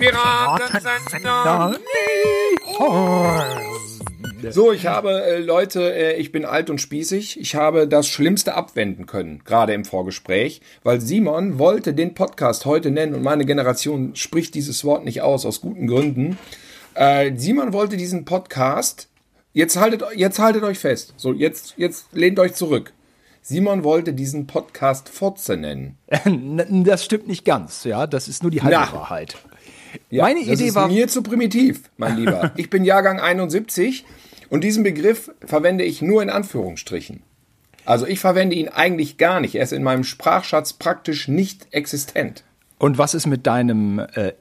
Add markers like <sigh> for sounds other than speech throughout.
Piratensender. So, ich habe, äh, Leute, äh, ich bin alt und spießig. Ich habe das Schlimmste abwenden können, gerade im Vorgespräch, weil Simon wollte den Podcast heute nennen und meine Generation spricht dieses Wort nicht aus, aus guten Gründen. Äh, Simon wollte diesen Podcast, jetzt haltet, jetzt haltet euch fest, so, jetzt, jetzt lehnt euch zurück. Simon wollte diesen Podcast Fotze nennen. <laughs> Das stimmt nicht ganz, ja. Das ist nur die halbe Na. Wahrheit. Ja, Meine das Idee ist war- mir zu primitiv, mein Lieber. <laughs> Ich bin Jahrgang 71 und diesen Begriff verwende ich nur in Anführungsstrichen. Also ich verwende ihn eigentlich gar nicht. Er ist in meinem Sprachschatz praktisch nicht existent. Und was ist mit deinem äh,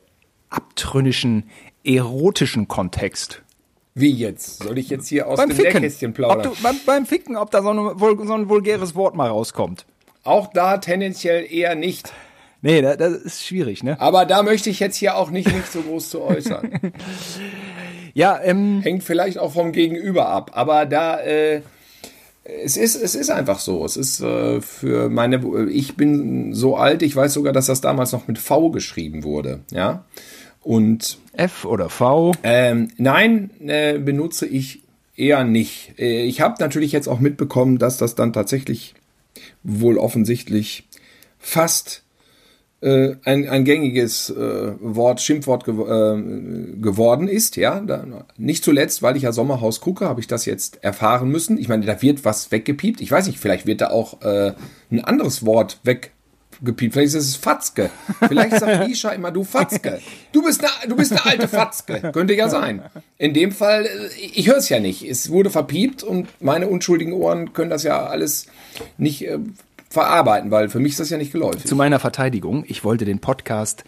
abtrünnischen, erotischen Kontext? Wie jetzt? Soll ich jetzt hier aus beim dem Ficken. Nähkästchen Ob plaudern? du, beim, beim Ficken, ob da so, eine, so ein vulgäres Wort mal rauskommt. Auch da tendenziell eher nicht. Nee, das, das ist schwierig, ne? Aber da möchte ich jetzt hier auch nicht mich so groß zu äußern. <laughs> Ja, ähm, Hängt vielleicht auch vom Gegenüber ab. Aber da, äh, es ist, es ist einfach so. Es ist äh, für meine, ich bin so alt, ich weiß sogar, dass das damals noch mit V geschrieben wurde. Ja. Und F oder V. ähm, nein, äh, benutze ich eher nicht. Äh, ich habe natürlich jetzt auch mitbekommen, dass das dann tatsächlich wohl offensichtlich fast äh, ein, ein gängiges äh, Wort, Schimpfwort gew äh, geworden ist, ja. Da, nicht zuletzt, weil ich ja Sommerhaus gucke, habe ich das jetzt erfahren müssen. Ich meine, da wird was weggepiept. Ich weiß nicht, vielleicht wird da auch äh, ein anderes Wort weggepiept. Vielleicht ist es Fatzke. Vielleicht sagt <laughs> Isha immer, du Fatzke. Du bist eine, du bist eine alte Fatzke. Könnte ja sein. In dem Fall, äh, ich höre es ja nicht. Es wurde verpiept und meine unschuldigen Ohren können das ja alles nicht äh, verarbeiten, weil für mich ist das ja nicht geläufig. Zu meiner Verteidigung, ich wollte den Podcast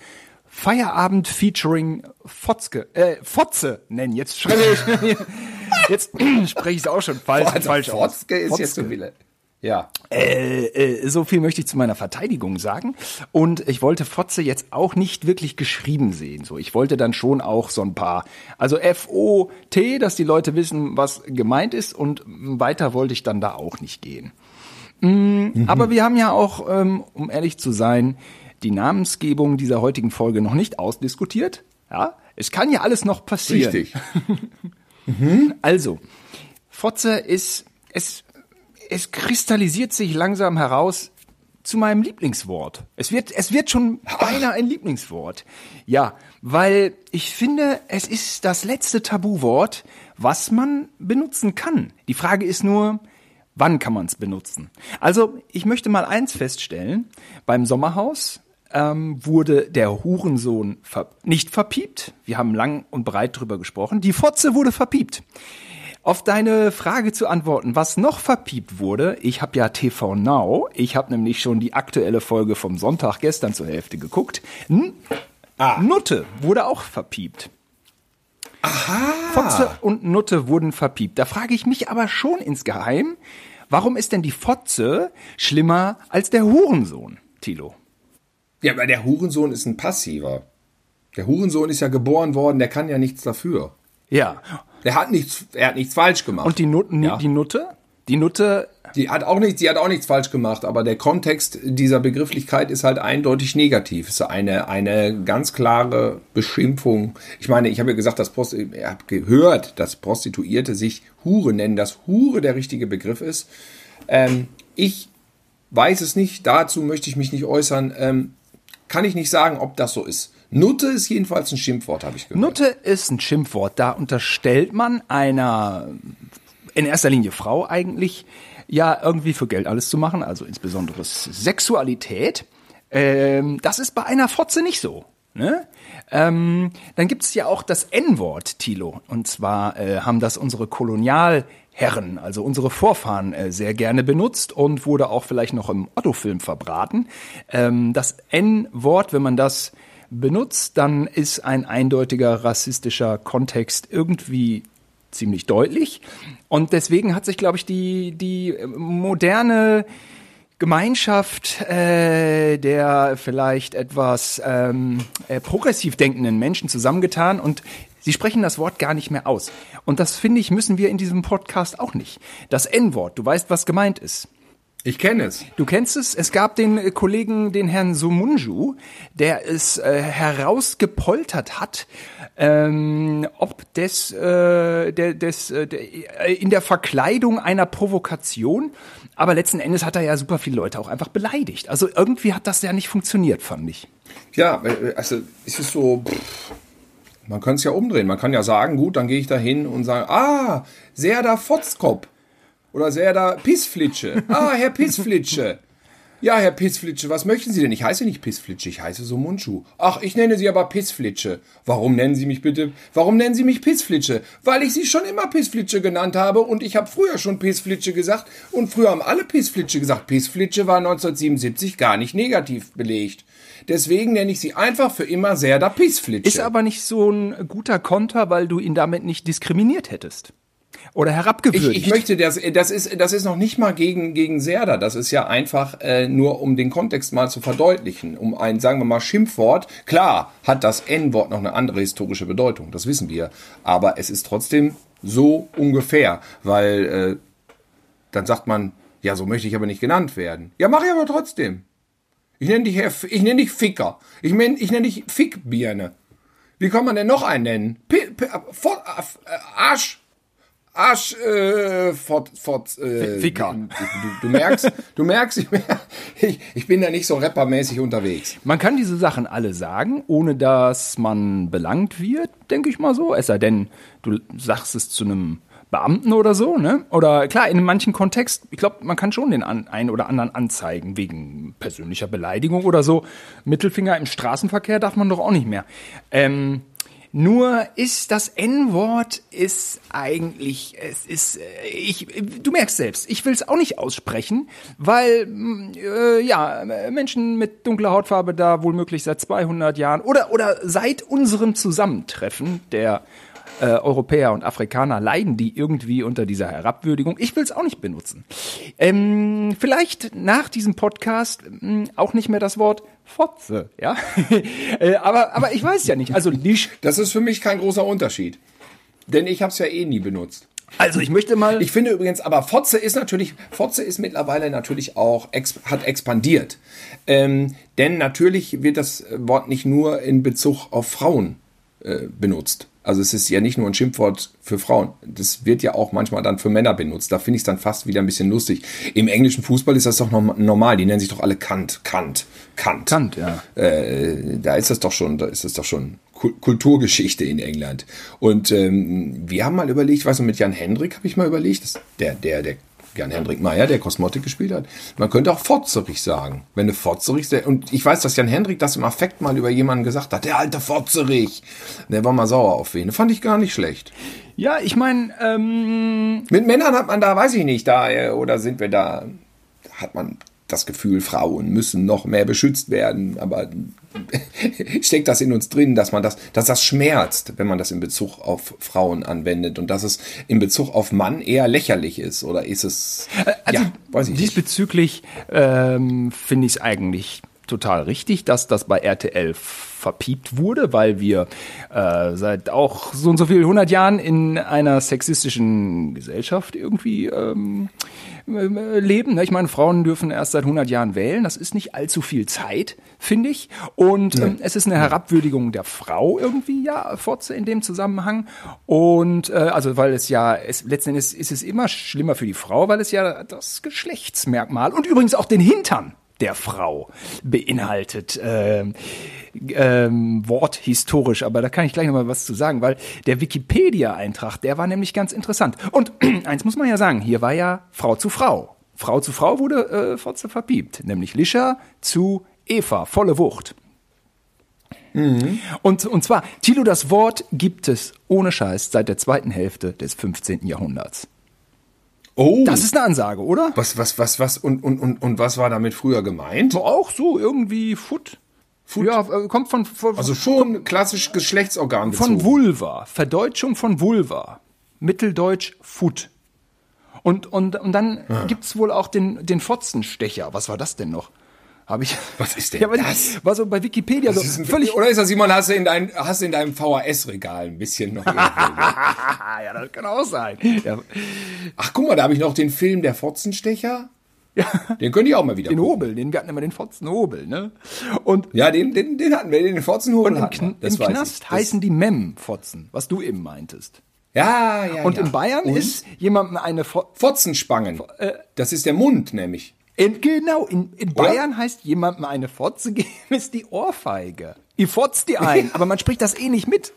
Feierabend featuring Fotzke, äh, Fotze nennen. Jetzt spreche ich, <laughs> jetzt spreche ich es auch schon falsch, Also falsch aus. Fotzke ist jetzt so Wille. Ja. Äh, äh, so viel möchte ich zu meiner Verteidigung sagen. Und ich wollte Fotze jetzt auch nicht wirklich geschrieben sehen. So, ich wollte dann schon auch so ein paar, also F-O-T, dass die Leute wissen, was gemeint ist. Und weiter wollte ich dann da auch nicht gehen. Mm, Aber wir haben ja auch, ähm, um ehrlich zu sein, die Namensgebung dieser heutigen Folge noch nicht ausdiskutiert. Ja, es kann ja alles noch passieren. Richtig. <laughs> Also, Fotze ist, es, es kristallisiert sich langsam heraus zu meinem Lieblingswort. Es wird, es wird schon beinahe ein Lieblingswort. Ja, weil ich finde, es ist das letzte Tabuwort, was man benutzen kann. Die Frage ist nur, wann kann man es benutzen? Also, ich möchte mal eins feststellen. Beim Sommerhaus ähm, wurde der Hurensohn ver nicht verpiept. Wir haben lang und breit drüber gesprochen. Die Fotze wurde verpiept. Auf deine Frage zu antworten, was noch verpiept wurde, ich habe ja TV Now, ich habe nämlich schon die aktuelle Folge vom Sonntag gestern zur Hälfte geguckt. N Nutte wurde auch verpiept. Aha. Fotze und Nutte wurden verpiept. Da frage ich mich aber schon insgeheim, warum ist denn die Fotze schlimmer als der Hurensohn, Tilo? Ja, aber der Hurensohn ist ein Passiver. Der Hurensohn ist ja geboren worden, der kann ja nichts dafür. Ja. Der hat nichts, er hat nichts falsch gemacht. Und die, Nut Ja. die Nutte? Die Nutte, Die hat auch nichts, die hat auch nichts falsch gemacht, aber der Kontext dieser Begrifflichkeit ist halt eindeutig negativ. Es ist eine, eine ganz klare Beschimpfung. Ich meine, ich habe ja gesagt, dass Prost, ihr habt gehört, dass Prostituierte sich Hure nennen, dass Hure der richtige Begriff ist. Ähm, ich weiß es nicht, dazu möchte ich mich nicht äußern. Ähm, kann ich nicht sagen, ob das so ist. Nutte ist jedenfalls ein Schimpfwort, habe ich gehört. Nutte ist ein Schimpfwort. Da unterstellt man einer, in erster Linie Frau eigentlich, ja, irgendwie für Geld alles zu machen, also insbesondere Sexualität. Ähm, das ist bei einer Fotze nicht so. Ne? Ähm, dann gibt's ja auch das N-Wort, Tilo. Und zwar äh, haben das unsere Kolonialherren, also unsere Vorfahren, äh, sehr gerne benutzt und wurde auch vielleicht noch im Otto-Film verbraten. Ähm, das N-Wort, wenn man das benutzt, dann ist ein eindeutiger rassistischer Kontext irgendwie ziemlich deutlich. Und deswegen hat sich, glaube ich, die, die moderne Gemeinschaft äh, der vielleicht etwas ähm, äh, progressiv denkenden Menschen zusammengetan und sie sprechen das Wort gar nicht mehr aus. Und das finde ich, müssen wir in diesem Podcast auch nicht. Das N-Wort, du weißt, was gemeint ist. Ich kenne es. Du kennst es? Es gab den äh, Kollegen, den Herrn Sumunju, der es äh, herausgepoltert hat, ähm, ob des, äh, der, des äh, äh, in der Verkleidung einer Provokation. Aber letzten Endes hat er ja super viele Leute auch einfach beleidigt. Also irgendwie hat das ja nicht funktioniert, fand ich. Ja, äh, also es ist so. Pff, man kann es ja umdrehen. Man kann ja sagen, gut, dann gehe ich da hin und sage, ah, Serda Fotzkopf. Oder Serda Pissflitsche. Ah, Herr Pissflitsche. Ja, Herr Pissflitsche, was möchten Sie denn? Ich heiße nicht Pissflitsche, ich heiße so Mundschuh. Ach, ich nenne Sie aber Pissflitsche. Warum nennen Sie mich bitte? Warum nennen Sie mich Pissflitsche? Weil ich Sie schon immer Pissflitsche genannt habe und ich habe früher schon Pissflitsche gesagt und früher haben alle Pissflitsche gesagt. Pissflitsche war 1977 gar nicht negativ belegt. Deswegen nenne ich sie einfach für immer Serda Pissflitsche. Ist aber nicht so ein guter Konter, weil du ihn damit nicht diskriminiert hättest oder herabgewürdigt. Ich, ich möchte, das, das ist, das ist noch nicht mal gegen, gegen Serda. Das ist ja einfach äh, nur, um den Kontext mal zu verdeutlichen. Um ein, sagen wir mal, Schimpfwort. Klar hat das N-Wort noch eine andere historische Bedeutung. Das wissen wir. Aber es ist trotzdem so ungefähr. Weil äh, dann sagt man, ja, so möchte ich aber nicht genannt werden. Ja, mache ich aber trotzdem. Ich nenne dich, Herr, ich nenne dich Ficker. Ich, mein, ich nenne dich Fickbirne. Wie kann man denn noch einen nennen? P, P, Arsch, Arsch, äh, fort, fort, äh, Ficker. Du, du, merkst, du merkst, ich, ich bin da nicht so rappermäßig unterwegs. Man kann diese Sachen alle sagen, ohne dass man belangt wird, denke ich mal so. Es sei denn, du sagst es zu einem Beamten oder so, ne? Oder klar, in manchen Kontext, ich glaube, man kann schon den an, einen oder anderen anzeigen wegen persönlicher Beleidigung oder so. Mittelfinger im Straßenverkehr darf man doch auch nicht mehr. Ähm, nur ist das N-Wort ist eigentlich, es ist, äh, ich, du merkst selbst, ich will es auch nicht aussprechen, weil mm, äh, ja Menschen mit dunkler Hautfarbe da wohl möglich seit 200 Jahren oder oder seit unserem Zusammentreffen der äh, Europäer und Afrikaner leiden die irgendwie unter dieser Herabwürdigung. Ich will es auch nicht benutzen. Ähm, vielleicht nach diesem Podcast ähm, auch nicht mehr das Wort Fotze, ja. <laughs> äh, aber, aber ich weiß ja nicht. Also nicht. Das ist für mich kein großer Unterschied. Denn ich habe es ja eh nie benutzt. Also ich möchte mal. Ich finde übrigens, aber Fotze ist natürlich, Fotze ist mittlerweile natürlich auch, hat expandiert. Ähm, denn natürlich wird das Wort nicht nur in Bezug auf Frauen äh, benutzt. Also es ist ja nicht nur ein Schimpfwort für Frauen. Das wird ja auch manchmal dann für Männer benutzt. Da finde ich es dann fast wieder ein bisschen lustig. Im englischen Fußball ist das doch normal. Die nennen sich doch alle Kant, Kant, Kant. Kant, ja. Äh, da ist das doch schon, da ist das doch schon Kulturgeschichte in England. Und ähm, wir haben mal überlegt, weißt du, mit Jan Hendrik habe ich mal überlegt, der, der, der Jan-Hendrik Meyer, der Kosmotik gespielt hat. Man könnte auch Fotzerich sagen. Wenn du Fotzerich, und ich weiß, dass Jan-Hendrik das im Affekt mal über jemanden gesagt hat, der alte Fotzerich. Der war mal sauer auf wen. Fand ich gar nicht schlecht. Ja, ich meine, ähm Mit Männern hat man da, weiß ich nicht, da, äh, oder sind wir da, hat man das Gefühl, Frauen müssen noch mehr beschützt werden, aber <laughs> steckt das in uns drin, dass man das, dass das schmerzt, wenn man das in Bezug auf Frauen anwendet und dass es in Bezug auf Mann eher lächerlich ist oder ist es? Äh, also ja, weiß ich diesbezüglich ähm, finde ich es eigentlich total richtig, dass das bei RTL verpiept wurde, weil wir äh, seit auch so und so vielen hundert Jahren in einer sexistischen Gesellschaft irgendwie ähm, äh, leben. Ne? Ich meine, Frauen dürfen erst seit 100 Jahren wählen. Das ist nicht allzu viel Zeit, finde ich. Und ähm, es ist eine Herabwürdigung der Frau irgendwie, ja, Fotze in dem Zusammenhang. Und äh, also, weil es ja, es, letzten Endes ist es immer schlimmer für die Frau, weil es ja das Geschlechtsmerkmal und übrigens auch den Hintern der Frau beinhaltet. Ähm, ähm, Wort historisch, aber da kann ich gleich noch mal was zu sagen, weil der Wikipedia-Eintrag, der war nämlich ganz interessant. Und <clears throat> eins muss man ja sagen, hier war ja Frau zu Frau. Frau zu Frau wurde äh, Fotze verpiept, nämlich Lischa zu Eva, volle Wucht. Mhm. Und, und zwar, Tilo, das Wort gibt es ohne Scheiß seit der zweiten Hälfte des 15. Jahrhunderts. Oh. Das ist eine Ansage, oder? Was, was, was, was, und, und, und, und was war damit früher gemeint? Auch so, irgendwie Foot. Foot. Ja, äh, kommt von, von also schon klassisch Geschlechtsorgan bezogen. Von Vulva, Verdeutschung von Vulva. Mitteldeutsch Foot. Und, und, und dann ah. gibt's wohl auch den, den Fotzenstecher. Was war das denn noch? Habe ich. Was ist denn ja, das? War so bei Wikipedia so völlig. Oder ist das, Simon, hast du in, dein, hast du in deinem VHS-Regal ein bisschen noch. <laughs> ja, das kann auch sein. Ja. Ach, guck mal, da habe ich noch den Film Der Fotzenstecher. Ja. Den könnte ich auch mal wieder. Den gucken. Hobel, den wir hatten immer den Fotzenhobel, ne? Und ja, den, den, den hatten wir, den Fotzenhobel. Und im, Kn im Knast heißen die Mem-Fotzen, was du eben meintest. Ja, ja. Und ja. in Bayern und? ist jemandem eine Fo Fotzenspangen. Äh, das ist der Mund, nämlich. In, genau, in, in Bayern heißt jemandem eine Fotze geben, ist die Ohrfeige. Ich fotzt die ein, aber man spricht das eh nicht mit.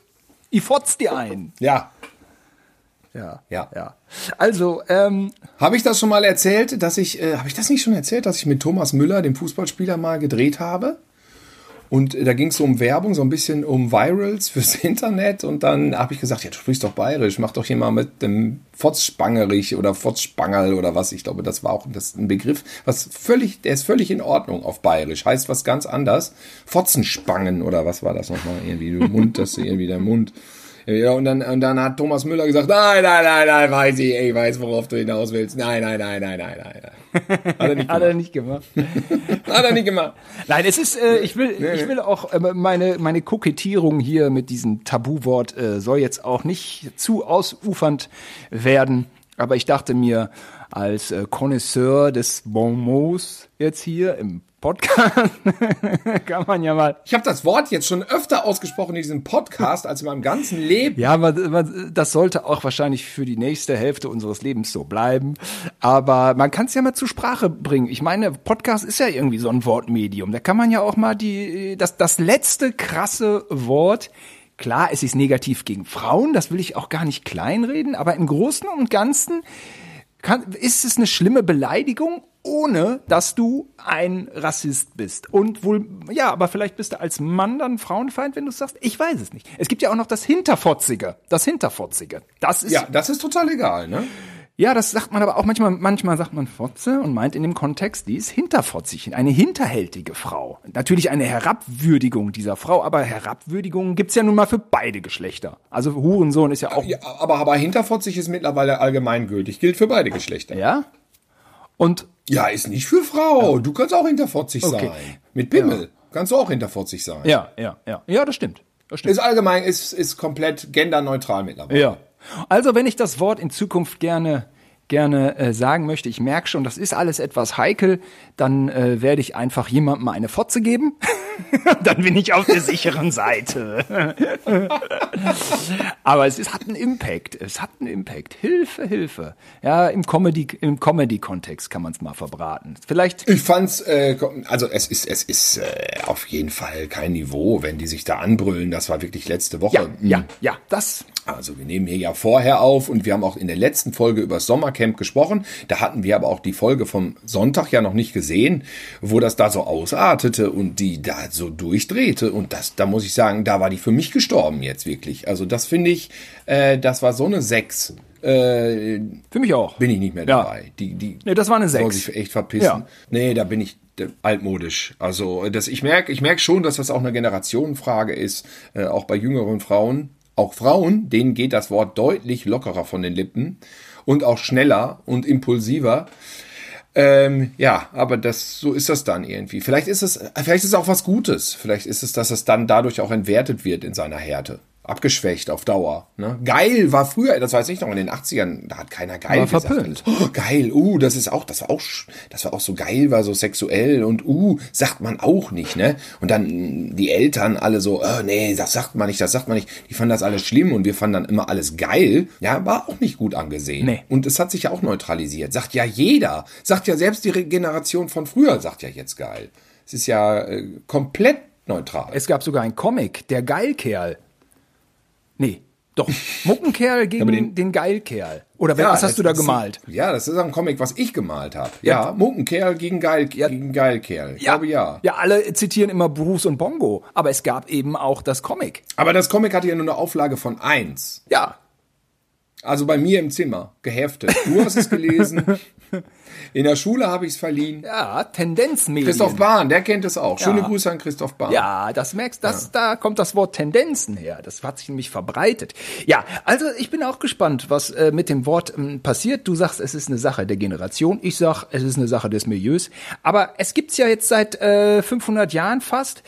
Ich fotzt die ein. Ja. Ja, ja, ja. Also, ähm, habe ich das schon mal erzählt, dass ich, äh, habe ich das nicht schon erzählt, dass ich mit Thomas Müller, dem Fußballspieler, mal gedreht habe? Und da ging es so um Werbung, so ein bisschen um Virals fürs <laughs> Internet. Und dann habe ich gesagt, ja, du sprichst doch bayerisch, mach doch hier mal mit dem Fotzspangerich oder Fotzspangerl oder was. Ich glaube, das war auch das ein Begriff, was völlig, der ist völlig in Ordnung auf bayerisch. Heißt was ganz anders. Fotzenspangen oder was war das nochmal? Irgendwie, du Mund, das ist irgendwie der Mund. Ja, und dann, und dann hat Thomas Müller gesagt, nein, nein, nein, nein, weiß ich, ich weiß, worauf du hinaus willst. Nein, nein, nein, nein, nein, nein, nein. <laughs> Hat er nicht gemacht. hat er nicht gemacht. <laughs> hat er nicht gemacht. Nein, es ist, äh, ich will, ich will auch, äh, meine, meine Kokettierung hier mit diesem Tabuwort äh, soll jetzt auch nicht zu ausufernd werden. Aber ich dachte mir, als äh, Connoisseur des Bonmots jetzt hier im Podcast <laughs> kann man ja mal. Ich habe das Wort jetzt schon öfter ausgesprochen in diesem Podcast als in meinem ganzen Leben. Ja, aber das sollte auch wahrscheinlich für die nächste Hälfte unseres Lebens so bleiben. Aber man kann es ja mal zur Sprache bringen. Ich meine, Podcast ist ja irgendwie so ein Wortmedium. Da kann man ja auch mal die das das letzte krasse Wort Klar, es ist negativ gegen Frauen, das will ich auch gar nicht kleinreden, aber im Großen und Ganzen kann, ist es eine schlimme Beleidigung, ohne dass du ein Rassist bist. Und wohl, ja, aber vielleicht bist du als Mann dann Frauenfeind, wenn du sagst, ich weiß es nicht. Es gibt ja auch noch das Hinterfotzige. Das Hinterfotzige. Das ist. Ja, das ist total egal, ne? Ja, das sagt man aber auch manchmal, manchmal sagt man Fotze und meint in dem Kontext, die ist hinterfotzig, eine hinterhältige Frau. Natürlich eine Herabwürdigung dieser Frau, aber Herabwürdigungen gibt's ja nun mal für beide Geschlechter. Also Hurensohn ist ja auch. Ja, aber, aber hinterfotzig ist mittlerweile allgemeingültig, gilt für beide Geschlechter. Ja? Und. Ja, ist nicht für Frau. Du kannst auch hinterfotzig okay. sein. Mit Pimmel ja. kannst du auch hinterfotzig sein. Ja, ja, ja. Ja, das stimmt. Das stimmt. Ist allgemein, ist, ist komplett genderneutral mittlerweile. Ja. Also, wenn ich das Wort in Zukunft gerne gerne äh, sagen möchte, ich merke schon, das ist alles etwas heikel, dann äh, werde ich einfach jemandem eine Fotze geben. <laughs> <laughs> dann bin ich auf der sicheren Seite. <laughs> Aber es ist, hat einen Impact. Es hat einen Impact. Hilfe, Hilfe. Ja, im Comedy, im Comedy-Kontext kann man es mal verbraten. Vielleicht. Ich fand's, äh, also es ist, es ist äh, auf jeden Fall kein Niveau, wenn die sich da anbrüllen. Das war wirklich letzte Woche. Ja, ja, ja, das also wir nehmen hier ja vorher auf und wir haben auch in der letzten Folge über das Sommercamp gesprochen. Da hatten wir aber auch die Folge vom Sonntag ja noch nicht gesehen, wo das da so ausartete und die da so durchdrehte. Und das, da muss ich sagen, da war die für mich gestorben jetzt wirklich. Also das finde ich, äh, das war so eine Sechs. Äh, für mich auch. Bin ich nicht mehr dabei. Ja. Die, die nee, das war eine Sechs. Soll sich echt verpissen. Ja. Nee, da bin ich altmodisch. Also das, ich merke ich merk schon, dass das auch eine Generationenfrage ist, äh, auch bei jüngeren Frauen. Auch Frauen, denen geht das Wort deutlich lockerer von den Lippen und auch schneller und impulsiver. Ähm, ja, aber das, so ist das dann irgendwie. Vielleicht ist es, vielleicht ist es auch was Gutes. Vielleicht ist es, dass es dann dadurch auch entwertet wird in seiner Härte abgeschwächt auf Dauer. Ne? Geil war früher, das weiß ich noch, in den 80ern, da hat keiner geil war gesagt. Verpönt. Oh, geil, uh, das ist auch, das war auch, das war auch so geil, war so sexuell und uh, sagt man auch nicht, ne? Und dann die Eltern alle so, oh, nee, das sagt man nicht, das sagt man nicht. Die fanden das alles schlimm und wir fanden dann immer alles geil. Ja, war auch nicht gut angesehen. Nee. Und es hat sich ja auch neutralisiert. Sagt ja jeder. Sagt ja selbst die Generation von früher, sagt ja jetzt geil. Es ist ja äh, komplett neutral. Es gab sogar ein Comic, der Geilkerl. Nee, doch. Muckenkerl <laughs> gegen den, den, Geilkerl. Oder ja, was hast du da gemalt? Ein, ja, das ist ein Comic, was ich gemalt habe. Ja, ja, Muckenkerl gegen, Geil, ja. gegen Geilkerl. Ich ja. glaube ja. Ja, alle zitieren immer Bruce und Bongo. Aber es gab eben auch das Comic. Aber das Comic hatte ja nur eine Auflage von eins. Ja. Also bei mir im Zimmer, geheftet. Du hast es gelesen. <laughs> In der Schule habe ich es verliehen. Ja, Tendenzmedien. Christoph Bahn, der kennt es auch. Schöne ja. Grüße an Christoph Bahn. Ja, das merkst, das, ja. da kommt das Wort Tendenzen her. Das hat sich nämlich verbreitet. Ja, also ich bin auch gespannt, was äh, mit dem Wort ähm, passiert. Du sagst, es ist eine Sache der Generation. Ich sag, es ist eine Sache des Milieus. Aber es gibt's ja jetzt seit äh, 500 Jahren fast.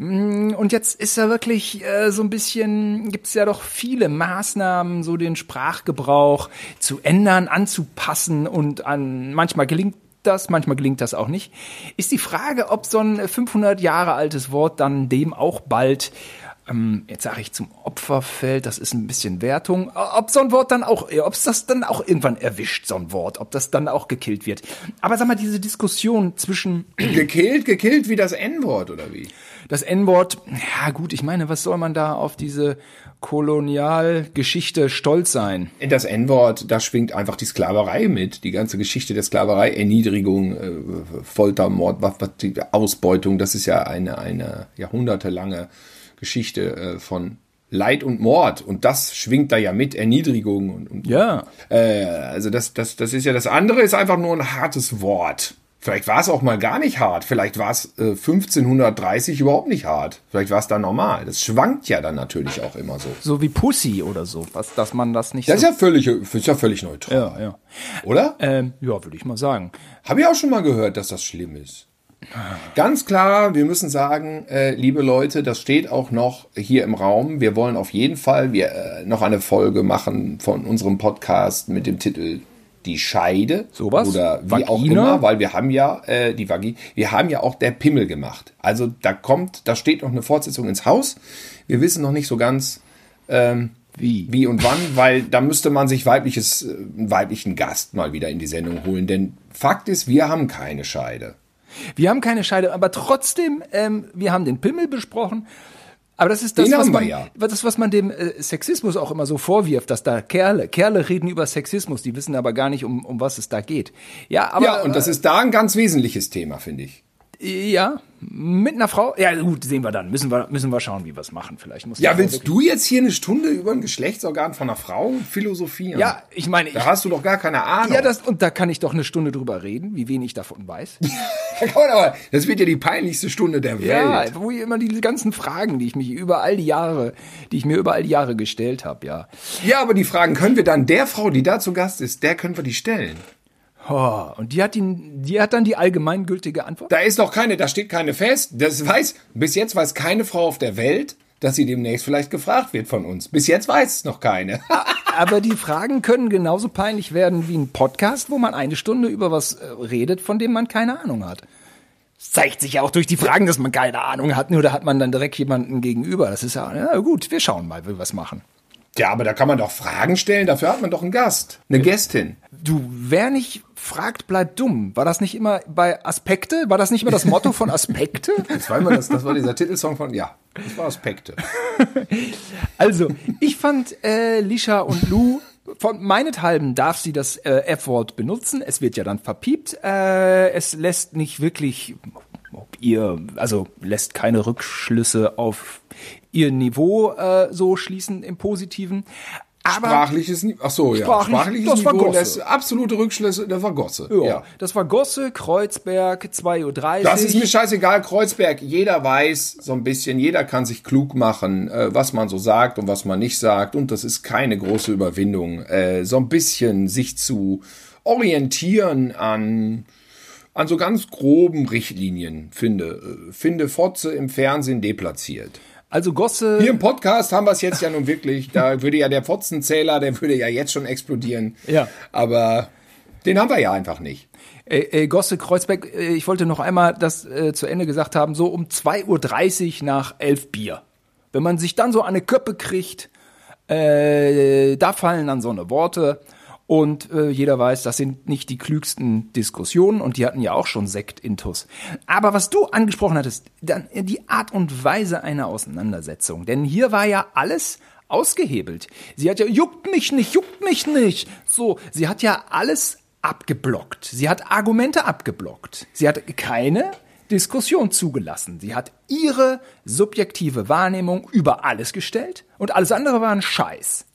Mm, und jetzt ist ja wirklich äh, so ein bisschen, gibt es ja doch viele Maßnahmen, so den Sprachgebrauch zu ändern, anzupassen und an manchmal gelingt das, manchmal gelingt das auch nicht. Ist die Frage, ob so ein 500 Jahre altes Wort dann dem auch bald ähm, jetzt sage ich zum Opfer fällt, das ist ein bisschen Wertung, ob so ein Wort dann auch, ob es das dann auch irgendwann erwischt, so ein Wort, ob das dann auch gekillt wird. Aber sag mal, diese Diskussion zwischen... <clears throat> Gekillt, gekillt wie das N-Wort, oder wie? Das N-Wort, ja gut, ich meine, was soll man da auf diese Kolonialgeschichte stolz sein? In das N-Wort, da schwingt einfach die Sklaverei mit. Die ganze Geschichte der Sklaverei, Erniedrigung, äh, Folter, Mord, Ausbeutung, das ist ja eine, eine jahrhundertelange Geschichte äh, von Leid und Mord. Und das schwingt da ja mit Erniedrigung und, und ja. Äh, also das das das ist ja das andere ist einfach nur ein hartes Wort. Vielleicht war es auch mal gar nicht hart. Vielleicht war es äh, 1530 überhaupt nicht hart. Vielleicht war es da normal. Das schwankt ja dann natürlich auch immer so. So wie Pussy oder so was dass man das nicht das so ist ja völlig ist ja völlig neutral. Ja ja. Oder? Ähm, ja würde ich mal sagen. Habe ich auch schon mal gehört dass das schlimm ist Ganz klar, wir müssen sagen, äh, liebe Leute, das steht auch noch hier im Raum. Wir wollen auf jeden Fall wir, äh, noch eine Folge machen von unserem Podcast mit dem Titel Die Scheide. Sowas? Oder wie Vagina? auch immer, weil wir haben ja äh, die Vagi, wir haben ja auch der Pimmel gemacht. Also da kommt, da steht noch eine Fortsetzung ins Haus. Wir wissen noch nicht so ganz, ähm, Wie? wie und wann, weil da müsste man sich weibliches, äh, einen weiblichen Gast mal wieder in die Sendung holen. Denn Fakt ist, wir haben keine Scheide. Wir haben keine Scheide, aber trotzdem, ähm, wir haben den Pimmel besprochen. Aber das ist das, was man, ja. das, was man dem äh, Sexismus auch immer so vorwirft, dass da Kerle, Kerle reden über Sexismus, die wissen aber gar nicht, um, um was es da geht. Ja, aber ja, und das ist da ein ganz wesentliches Thema, finde ich. Ja mit einer Frau. Ja, gut, sehen wir dann. Müssen wir müssen wir schauen, wie wir es machen. Vielleicht muss Ja, willst du jetzt hier eine Stunde über ein Geschlechtsorgan von einer Frau philosophieren? Ja, ich meine, ich, Da hast du doch gar keine Ahnung. ja, das und da kann ich doch eine Stunde drüber reden, wie wenig ich davon weiß. <laughs> Aber, das wird ja die peinlichste Stunde der Ja, Welt. wo ich immer diese ganzen Fragen, die ich mich über all die Jahre, die ich mir über all die Jahre gestellt habe, ja. Ja, aber die Fragen können wir dann der Frau, die da zu Gast ist, der können wir die stellen. Oh, und die hat, ihn, die hat dann die allgemeingültige Antwort? Da ist doch keine, da steht keine fest. Das weiß, bis jetzt weiß keine Frau auf der Welt, dass sie demnächst vielleicht gefragt wird von uns. Bis jetzt weiß es noch keine. <laughs> Aber die Fragen können genauso peinlich werden wie ein Podcast, wo man eine Stunde über was äh, redet, von dem man keine Ahnung hat. Es zeigt sich ja auch durch die Fragen, dass man keine Ahnung hat, nur da hat man dann direkt jemanden gegenüber. Das ist ja, ja gut, wir schauen mal, wie wir was machen. Ja, aber da kann man doch Fragen stellen, dafür hat man doch einen Gast. Eine Gästin. Du, wer nicht fragt, bleibt dumm. War das nicht immer bei Aspekte? War das nicht immer das Motto von Aspekte? <laughs> Das war immer das, das war dieser Titelsong von, ja, das war Aspekte. <laughs> Also, ich fand äh, Lisha und Lou, von meinethalben darf sie das äh, F-Wort benutzen. Es wird ja dann verpiept. Äh, es lässt nicht wirklich, ob ihr, also lässt keine Rückschlüsse auf ihr Niveau äh, so schließen im Positiven. Aber Sprachliches Niveau. Ach so, ja. Sprachlich- Sprachliches das war Niveau Gosse. lässt absolute Rückschlüsse, das war Gosse. ja, Ja. das war Gosse, Kreuzberg, 2.30 Uhr. Das ist mir scheißegal, Kreuzberg. Jeder weiß so ein bisschen, jeder kann sich klug machen, äh, was man so sagt und was man nicht sagt. Und das ist keine große Überwindung, äh, so ein bisschen sich zu orientieren an, an so ganz groben Richtlinien, finde. Äh, finde Fotze im Fernsehen deplatziert. Also Gosse, Hier im Podcast haben wir es jetzt ja nun wirklich. Da würde ja der Fotzenzähler, der würde ja jetzt schon explodieren. Ja. Aber den haben wir ja einfach nicht. Äh, äh, Gosse Kreuzberg, äh, ich wollte noch einmal das äh, zu Ende gesagt haben, so um 2.30 Uhr nach 11 Bier. Wenn man sich dann so eine Köppe kriegt, äh, da fallen dann so eine Worte und äh, jeder weiß, das sind nicht die klügsten Diskussionen und die hatten ja auch schon Sekt-Intus. Aber was du angesprochen hattest, dann die Art und Weise einer Auseinandersetzung. Denn hier war ja alles ausgehebelt. Sie hat ja, juckt mich nicht, juckt mich nicht. So, sie hat ja alles abgeblockt. Sie hat Argumente abgeblockt. Sie hat keine Diskussion zugelassen. Sie hat ihre subjektive Wahrnehmung über alles gestellt und alles andere war ein Scheiß.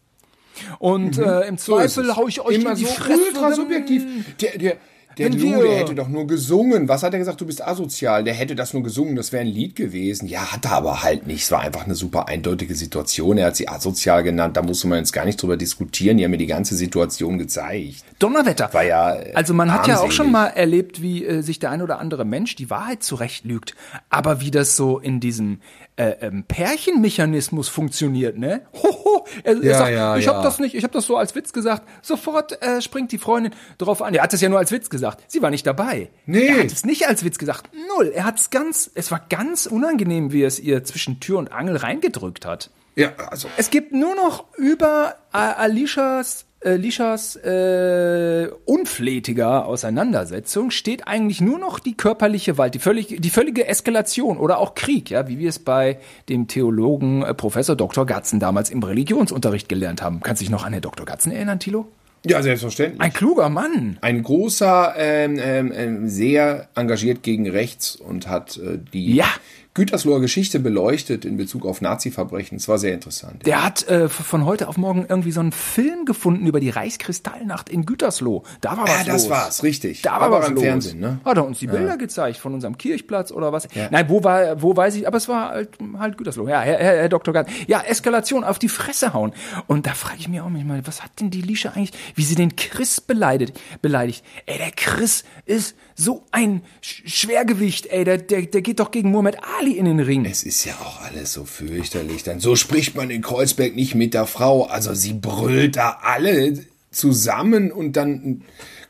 Und äh, im Mhm. So ist Zweifel es. hau ich euch immer so Fresse. ultra subjektiv. Der, der, der Lou, der hätte doch nur gesungen. Was hat er gesagt? Du bist asozial. Der hätte das nur gesungen. Das wäre ein Lied gewesen. Ja, hat er aber halt nicht. Es war einfach eine super eindeutige Situation. Er hat sie asozial genannt. Da musste man jetzt gar nicht drüber diskutieren. Die haben mir die ganze Situation gezeigt. Donnerwetter. War ja, äh, also man hat ja auch armselig. schon mal erlebt, wie äh, sich der ein oder andere Mensch die Wahrheit zurechtlügt. Aber wie das so in diesem äh, ähm, Pärchenmechanismus funktioniert, ne? Hoho, er, er Ja, sagt, ja, ich ja. habe das nicht, ich habe das so als Witz gesagt. Sofort äh, springt die Freundin drauf an. Er hat das ja nur als Witz gesagt. gesagt. Sie war nicht dabei. Nee. Er hat es nicht als Witz gesagt. Null. Er hat es ganz, es war ganz unangenehm, wie er es ihr zwischen Tür und Angel reingedrückt hat. Ja, also. Es gibt nur noch über äh, Alishas, Alishas äh, unflätiger Auseinandersetzung steht eigentlich nur noch die körperliche Gewalt, die, völlig, die völlige Eskalation oder auch Krieg, ja, wie wir es bei dem Theologen äh, Professor Dr. Gatzen damals im Religionsunterricht gelernt haben. Kannst du dich noch an Herrn Dr. Gatzen erinnern, Thilo? Ja, selbstverständlich. Ein kluger Mann. Ein großer, ähm, ähm, ähm, sehr engagiert gegen rechts und hat äh, die Ja. Gütersloher Geschichte beleuchtet in Bezug auf Nazi-Verbrechen. Es war sehr interessant. Der hat äh, von heute auf morgen irgendwie so einen Film gefunden über die Reichskristallnacht in Gütersloh. Da war was Ah, das los. war's, richtig. Da war Aber was beim los. Fernsehen, ne? Hat er uns die Bilder gezeigt von unserem Kirchplatz oder was? Ja. Nein, wo war, wo weiß ich, aber es war halt, halt Gütersloh. Ja, Herr, Herr, Herr Dr. Gart. Ja, Eskalation auf die Fresse hauen. Und da frage ich mich auch manchmal, was hat denn die Lische eigentlich, wie sie den Chris beleidigt, beleidigt. Ey, der Chris ist so ein Sch Schwergewicht, ey, der, der, der geht doch gegen Muhammad Ali in den Ring. Es ist ja auch alles so fürchterlich. Dann so spricht man in Kreuzberg nicht mit der Frau. Also sie brüllt da alle zusammen und dann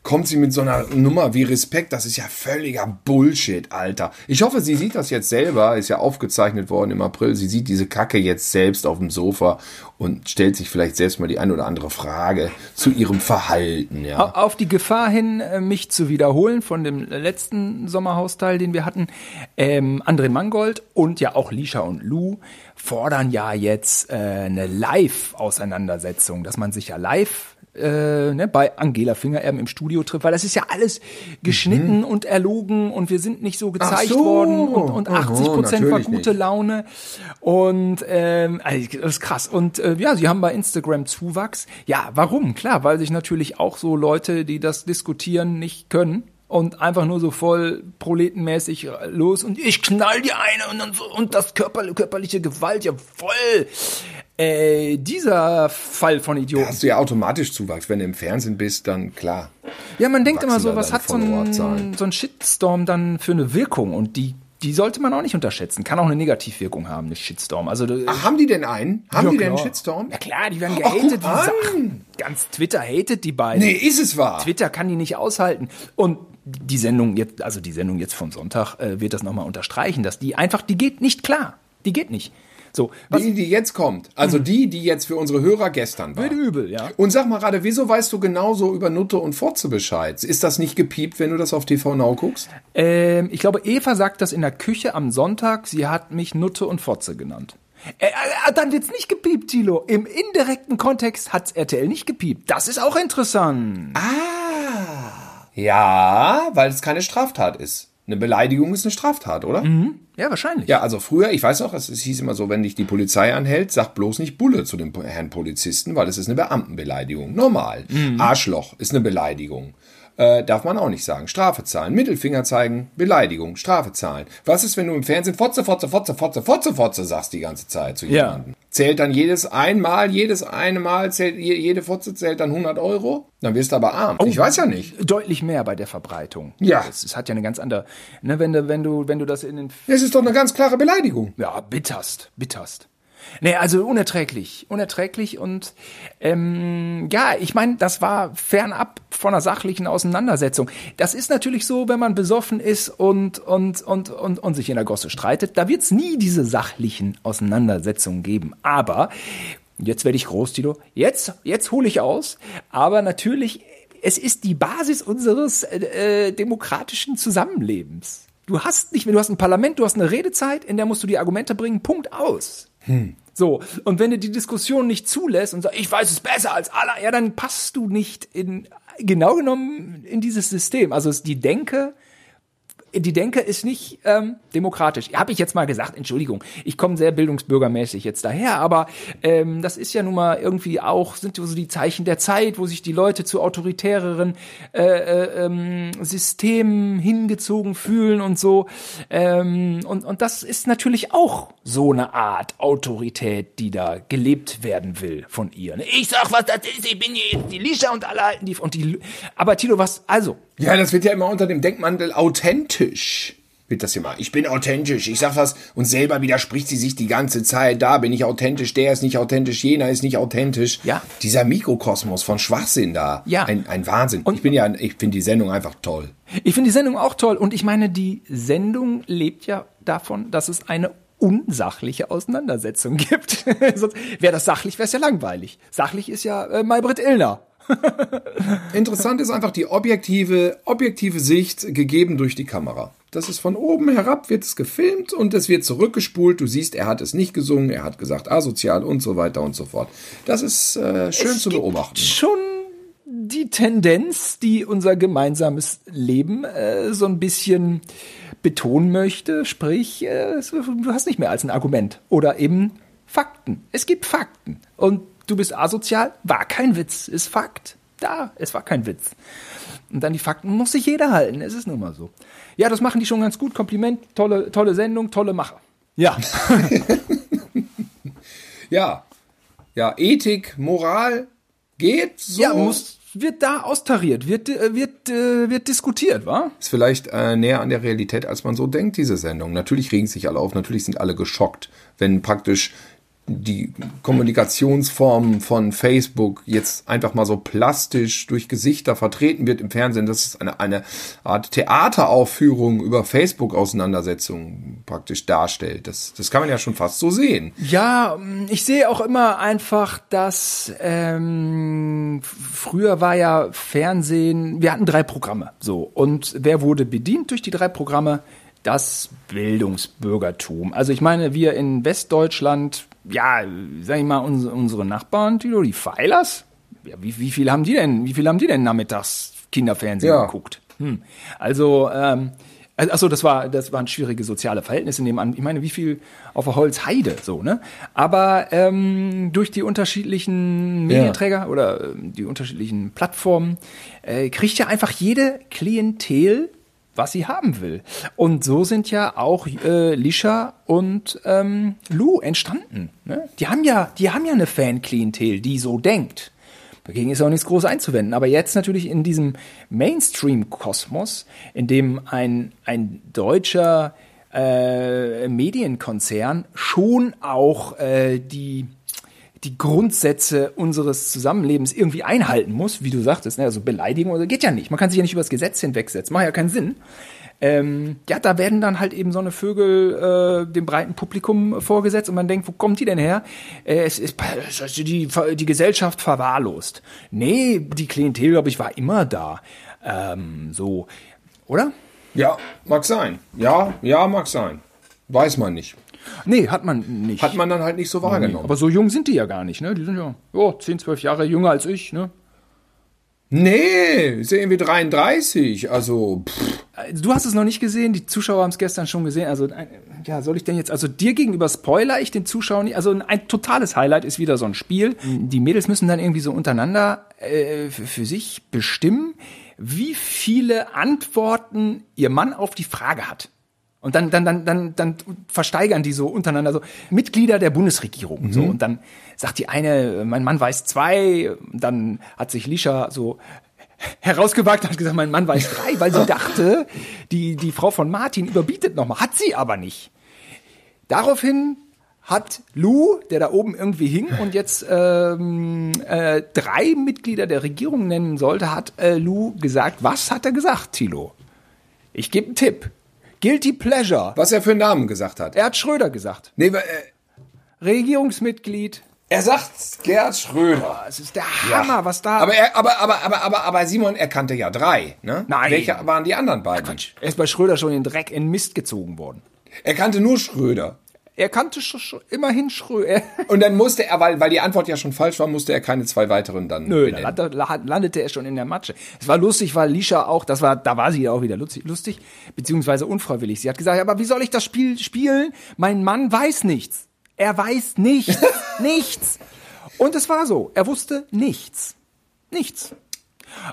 kommt sie mit so einer Nummer wie Respekt. Das ist ja völliger Bullshit, Alter. Ich hoffe, sie sieht das jetzt selber. Ist ja aufgezeichnet worden im April. Sie sieht diese Kacke jetzt selbst auf dem Sofa und stellt sich vielleicht selbst mal die eine oder andere Frage zu ihrem Verhalten, ja. Auf die Gefahr hin, äh, mich zu wiederholen von dem letzten Sommerhausteil, den wir hatten, ähm, André Mangold und ja auch Lisha und Lou fordern ja jetzt äh, eine Live-Auseinandersetzung, dass man sich ja live äh, ne, bei Angela Fingererben im Studio trifft, weil das ist ja alles geschnitten und erlogen und wir sind nicht so gezeigt so. worden und, und Aha, 80 Prozent war gute nicht. Laune und ähm, also, das ist krass und äh, ja, sie haben bei Instagram Zuwachs. Ja, warum? Klar, weil sich natürlich auch so Leute, die das diskutieren, nicht können und einfach nur so voll proletenmäßig los und ich knall die eine und dann so und das körper, körperliche Gewalt, ja voll. Äh, dieser Fall von Da Idioten. hast du ja automatisch Zuwachs. Wenn du im Fernsehen bist, dann klar. Ja, man denkt immer so, da was hat so ein, so ein Shitstorm dann für eine Wirkung? Und die, die sollte man auch nicht unterschätzen. Kann auch eine Negativwirkung haben, eine Shitstorm. Also, Ach, haben die denn einen? Haben ja, die denn einen. Shitstorm? Ja klar, die werden Ach, gehatet. Sachen. Ganz Twitter hatet die beiden. Nee, ist es wahr? Twitter kann die nicht aushalten. Und die Sendung jetzt, also die Sendung jetzt vom Sonntag, äh, wird das nochmal unterstreichen, dass die einfach, die geht nicht klar. Die geht nicht. So, was Die, die jetzt kommt. Also die, die jetzt für unsere Hörer gestern war. wird übel, ja? Und sag mal gerade, wieso weißt du genauso über Nutte und Fotze Bescheid? Ist das nicht gepiept, wenn du das auf TV Now guckst? Ähm, ich glaube, Eva sagt das in der Küche am Sonntag. Sie hat mich Nutte und Fotze genannt. Äh, äh, dann wird's nicht gepiept, Tilo. Im indirekten Kontext hat's RTL nicht gepiept. Das ist auch interessant. Ja, weil es keine Straftat ist. Eine Beleidigung ist eine Straftat, oder? Ja, wahrscheinlich. Ja, also früher, ich weiß noch, es, es hieß immer so, wenn dich die Polizei anhält, sag bloß nicht Bulle zu dem Herrn Polizisten, weil es ist eine Beamtenbeleidigung. Normal. Arschloch ist eine Beleidigung. Äh, darf man auch nicht sagen. Strafe zahlen. Mittelfinger zeigen, Beleidigung, Strafe zahlen. Was ist, wenn du im Fernsehen Fotze, Fotze, Fotze, Fotze, Fotze, Fotze sagst die ganze Zeit zu Ja. jemandem? Zählt dann jedes einmal, jedes eine Mal, zählt, je- jede Fotze zählt dann 100 Euro? Dann wirst du aber arm. Ich weiß ja nicht. Deutlich mehr bei der Verbreitung. Ja. Es, es hat ja eine ganz andere, ne, wenn du, wenn du, wenn du das in den, Es ist doch eine ganz klare Beleidigung. ja, bitterst, bitterst. Nee, also unerträglich, unerträglich und ähm, ja, ich meine, das war fernab von einer sachlichen Auseinandersetzung. Das ist natürlich so, wenn man besoffen ist und und und und, und sich in der Gosse streitet, da wird's nie diese sachlichen Auseinandersetzungen geben. Aber jetzt werde ich groß, Tito. Jetzt jetzt hole ich aus. Aber natürlich, es ist die Basis unseres äh, äh, demokratischen Zusammenlebens. Du hast nicht mehr, du hast ein Parlament, du hast eine Redezeit, in der musst du die Argumente bringen, Punkt aus. So, und wenn du die Diskussion nicht zulässt und sagst, ich weiß es besser als alle, ja, dann passt du nicht in, genau genommen in dieses System. Also die Denke, die Denke ist nicht ähm, demokratisch. Habe ich jetzt mal gesagt, Entschuldigung, ich komme sehr bildungsbürgermäßig jetzt daher, aber ähm, das ist ja nun mal irgendwie auch, sind so die Zeichen der Zeit, wo sich die Leute zu autoritäreren äh, äh, ähm, Systemen hingezogen fühlen und so. Ähm, und, und das ist natürlich auch so eine Art Autorität, die da gelebt werden will von ihr. Ich sag, was das ist, ich bin jetzt die Lisha und alle halten die und die. Aber Tilo, was, also, Ja, das wird ja immer unter dem Denkmantel authentisch wird das mal. Ich bin authentisch, ich sag was und selber widerspricht sie sich die ganze Zeit. Da bin ich authentisch, der ist nicht authentisch, jener ist nicht authentisch. Ja. Dieser Mikrokosmos von Schwachsinn da. Ja. Ein, ein Wahnsinn. Und- ich bin ja, ich finde die Sendung einfach toll. Ich finde die Sendung auch toll und ich meine, die Sendung lebt ja davon, dass es eine unsachliche Auseinandersetzung <laughs> gibt. Sonst wäre das sachlich, wäre es ja langweilig. Sachlich ist ja äh, Maybrit Illner. <laughs> Interessant ist einfach die objektive, objektive Sicht gegeben durch die Kamera. Das ist von oben herab, wird es gefilmt und es wird zurückgespult. Du siehst, er hat es nicht gesungen, er hat gesagt asozial und so weiter und so fort. Das ist äh, schön Es zu gibt beobachten. Schon die Tendenz, die unser gemeinsames Leben äh, so ein bisschen betonen möchte, sprich, äh, du hast nicht mehr als ein Argument oder eben Fakten. Es gibt Fakten und du bist asozial, war kein Witz, ist Fakt. Da, es war kein Witz. Und dann die Fakten muss sich jeder halten, es ist nun mal so. Ja, das machen die schon ganz gut. Kompliment, tolle, tolle Sendung, tolle Macher. Ja, <laughs> Ja, ja, Ethik, Moral geht so. ja muss, wird da austariert, wird, äh, wird, äh, wird diskutiert, wa? Ist vielleicht äh, näher an der Realität, als man so denkt, diese Sendung. Natürlich regen sich alle auf, natürlich sind alle geschockt, wenn praktisch die Kommunikationsform von Facebook jetzt einfach mal so plastisch durch Gesichter vertreten wird im Fernsehen, dass es eine, eine Art Theateraufführung über Facebook-Auseinandersetzungen praktisch darstellt. Das, das kann man ja schon fast so sehen. Ja, ich sehe auch immer einfach, dass ähm, früher war ja Fernsehen, wir hatten drei Programme, so und wer wurde bedient durch die drei Programme? Das Bildungsbürgertum. Also ich meine, wir in Westdeutschland, ja, sag ich mal, unsere, unsere Nachbarn, Tilo, die Pfeilers, ja, wie, wie viel haben die denn, wie viel haben die denn nachmittags Kinderfernsehen Ja. geguckt? Hm. Also, ähm, Achso, das war, das waren schwierige soziale Verhältnisse nebenan. Ich meine, wie viel auf der Holzheide, so, ne? Aber ähm, durch die unterschiedlichen Medienträger oder ähm, die unterschiedlichen Plattformen äh, kriegt ja einfach jede Klientel, was sie haben will. Und so sind ja auch äh, Lisha und ähm, Lou entstanden. Ne? Die haben ja, die haben ja eine Fan-Klientel, die so denkt. Dagegen ist auch nichts groß einzuwenden. Aber jetzt natürlich in diesem Mainstream-Kosmos, in dem ein, ein deutscher äh, Medienkonzern schon auch äh, die, die Grundsätze unseres Zusammenlebens irgendwie einhalten muss, wie du sagtest, ne? also Beleidigung oder geht ja nicht. Man kann sich ja nicht über das Gesetz hinwegsetzen, macht ja keinen Sinn. Ähm, ja, da werden dann halt eben so eine Vögel äh, dem breiten Publikum vorgesetzt und man denkt, wo kommt die denn her? Äh, es ist die, die Gesellschaft verwahrlost. Nee, die Klientel, glaube ich, war immer da. Ähm, so, oder? Ja, mag sein. Ja, ja, mag sein. Weiß man nicht. Nee, hat man nicht. Hat man dann halt nicht so wahrgenommen. Aber so jung sind die ja gar nicht, ne? Die sind ja oh, 10, 12 Jahre jünger als ich, ne? Nee, ja irgendwie 33. Also, pff, Du hast es noch nicht gesehen, die Zuschauer haben es gestern schon gesehen. Also, ein- ja, soll ich denn jetzt, also dir gegenüber spoiler ich den Zuschauern nicht. Also ein, ein totales Highlight ist wieder so ein Spiel. Die Mädels müssen dann irgendwie so untereinander äh, für sich bestimmen, wie viele Antworten ihr Mann auf die Frage hat. Und dann, dann, dann, dann, dann versteigern die so untereinander so Mitglieder der Bundesregierung. So. Und dann sagt die eine, mein Mann weiß zwei. Dann hat sich Lisha so herausgewagt und hat gesagt, mein Mann weiß drei, weil sie <laughs> dachte, die, die Frau von Martin überbietet nochmal. Hat sie aber nicht. Daraufhin hat Lou, der da oben irgendwie hing und jetzt ähm, äh, drei Mitglieder der Regierung nennen sollte, hat äh, Lou gesagt, was hat er gesagt, Thilo? Ich gebe einen Tipp. Guilty Pleasure. was er für einen Namen gesagt hat. Er hat Schröder gesagt. Nee, äh, Regierungsmitglied. er sagt Gerd Schröder. Es ist der Hammer, was da. Aber, er, aber, aber, aber, aber, aber Simon, er kannte ja drei. Ne? Nein. Welche waren die anderen beiden? er ist bei Schröder schon in den Dreck, in Mist gezogen worden. Er kannte nur Schröder. Er kannte sch sch immerhin Schröder. <laughs> Und dann musste er, weil, weil die Antwort ja schon falsch war, musste er keine zwei weiteren dann Nö, da benennen. landete, landete er schon in der Matsche. Es war lustig, weil Lisha auch, das war, da war sie ja auch wieder lustig, lustig, beziehungsweise unfreiwillig. Sie hat gesagt, aber wie soll ich das Spiel spielen? Mein Mann weiß nichts. Er weiß nichts. <laughs> nichts. Und es war so. Er wusste nichts. Nichts.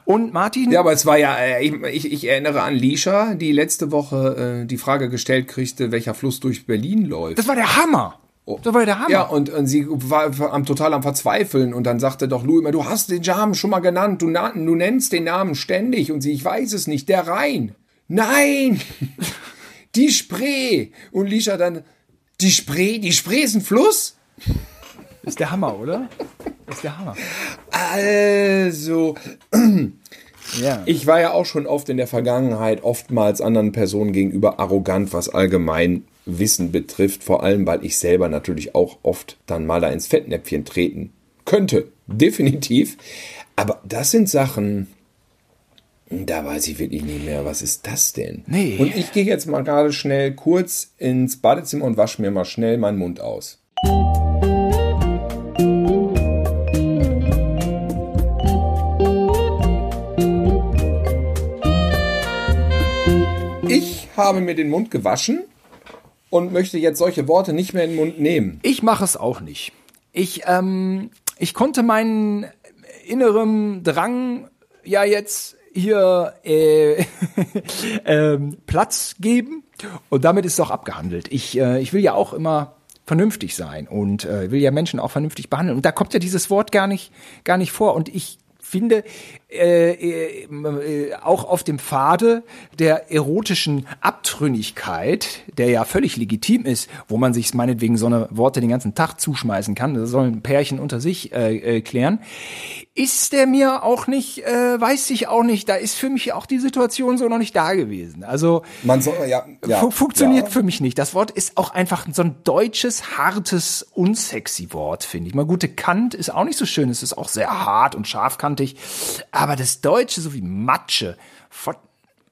Und Martin, Ja, aber es war ja, äh, ich, ich, ich erinnere an Lisha, die letzte Woche äh, die Frage gestellt kriegte, welcher Fluss durch Berlin läuft. das war der Hammer. Das war der Hammer. Ja, und, und sie war am, total am Verzweifeln und dann sagte doch Lou immer, du hast den Namen schon mal genannt, du, na, du nennst den Namen ständig und sie, ich weiß es nicht, der Rhein. Nein! <laughs> die Spree. Und Lisha dann, die Spree, die Spree ist ein Fluss? Ist der Hammer, oder? Ist der Hammer. Also, <clears throat> Ja. ich war ja auch schon oft in der Vergangenheit oftmals anderen Personen gegenüber arrogant, was allgemein Wissen betrifft, vor allem weil ich selber natürlich auch oft dann mal da ins Fettnäpfchen treten könnte. Definitiv. Aber das sind Sachen, da weiß ich wirklich nicht mehr, was ist das denn? Nee. Und ich gehe jetzt mal gerade schnell kurz ins Badezimmer und wasche mir mal schnell meinen Mund aus. Habe mir den Mund gewaschen und möchte jetzt solche Worte nicht mehr in den Mund nehmen. Ich mache es auch nicht. Ich, ähm, ich konnte meinen inneren Drang ja jetzt hier äh, <laughs> ähm, Platz geben und damit ist es auch abgehandelt. Ich, äh, ich will ja auch immer vernünftig sein und äh, will ja Menschen auch vernünftig behandeln und da kommt ja dieses Wort gar nicht gar nicht vor und ich finde äh, äh, äh, auch auf dem Pfade der erotischen Abtrünnigkeit, der ja völlig legitim ist, wo man sich meinetwegen so eine Worte den ganzen Tag zuschmeißen kann, das sollen Pärchen unter sich äh, äh, klären, ist der mir auch nicht, äh, weiß ich auch nicht, da ist für mich auch die Situation so noch nicht da gewesen. Also Man soll, ja, ja, fu funktioniert ja. für mich nicht. Das Wort ist auch einfach so ein deutsches, hartes, unsexy Wort, finde ich. Mal gute Kant ist auch nicht so schön. Es ist auch sehr hart und scharfkantig. Aber das Deutsche, so wie Matsche, von,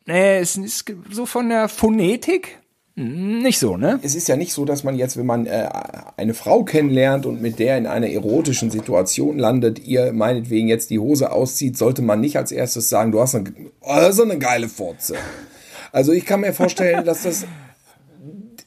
nee, es ist so von der Phonetik hm, nicht so, ne? es ist ja nicht so, dass man jetzt, wenn man äh, eine Frau kennenlernt und mit der in einer erotischen Situation landet, ihr meinetwegen jetzt die Hose auszieht, sollte man nicht als erstes sagen, du hast eine, oh, ist eine geile Fotze. Also ich kann mir vorstellen, dass das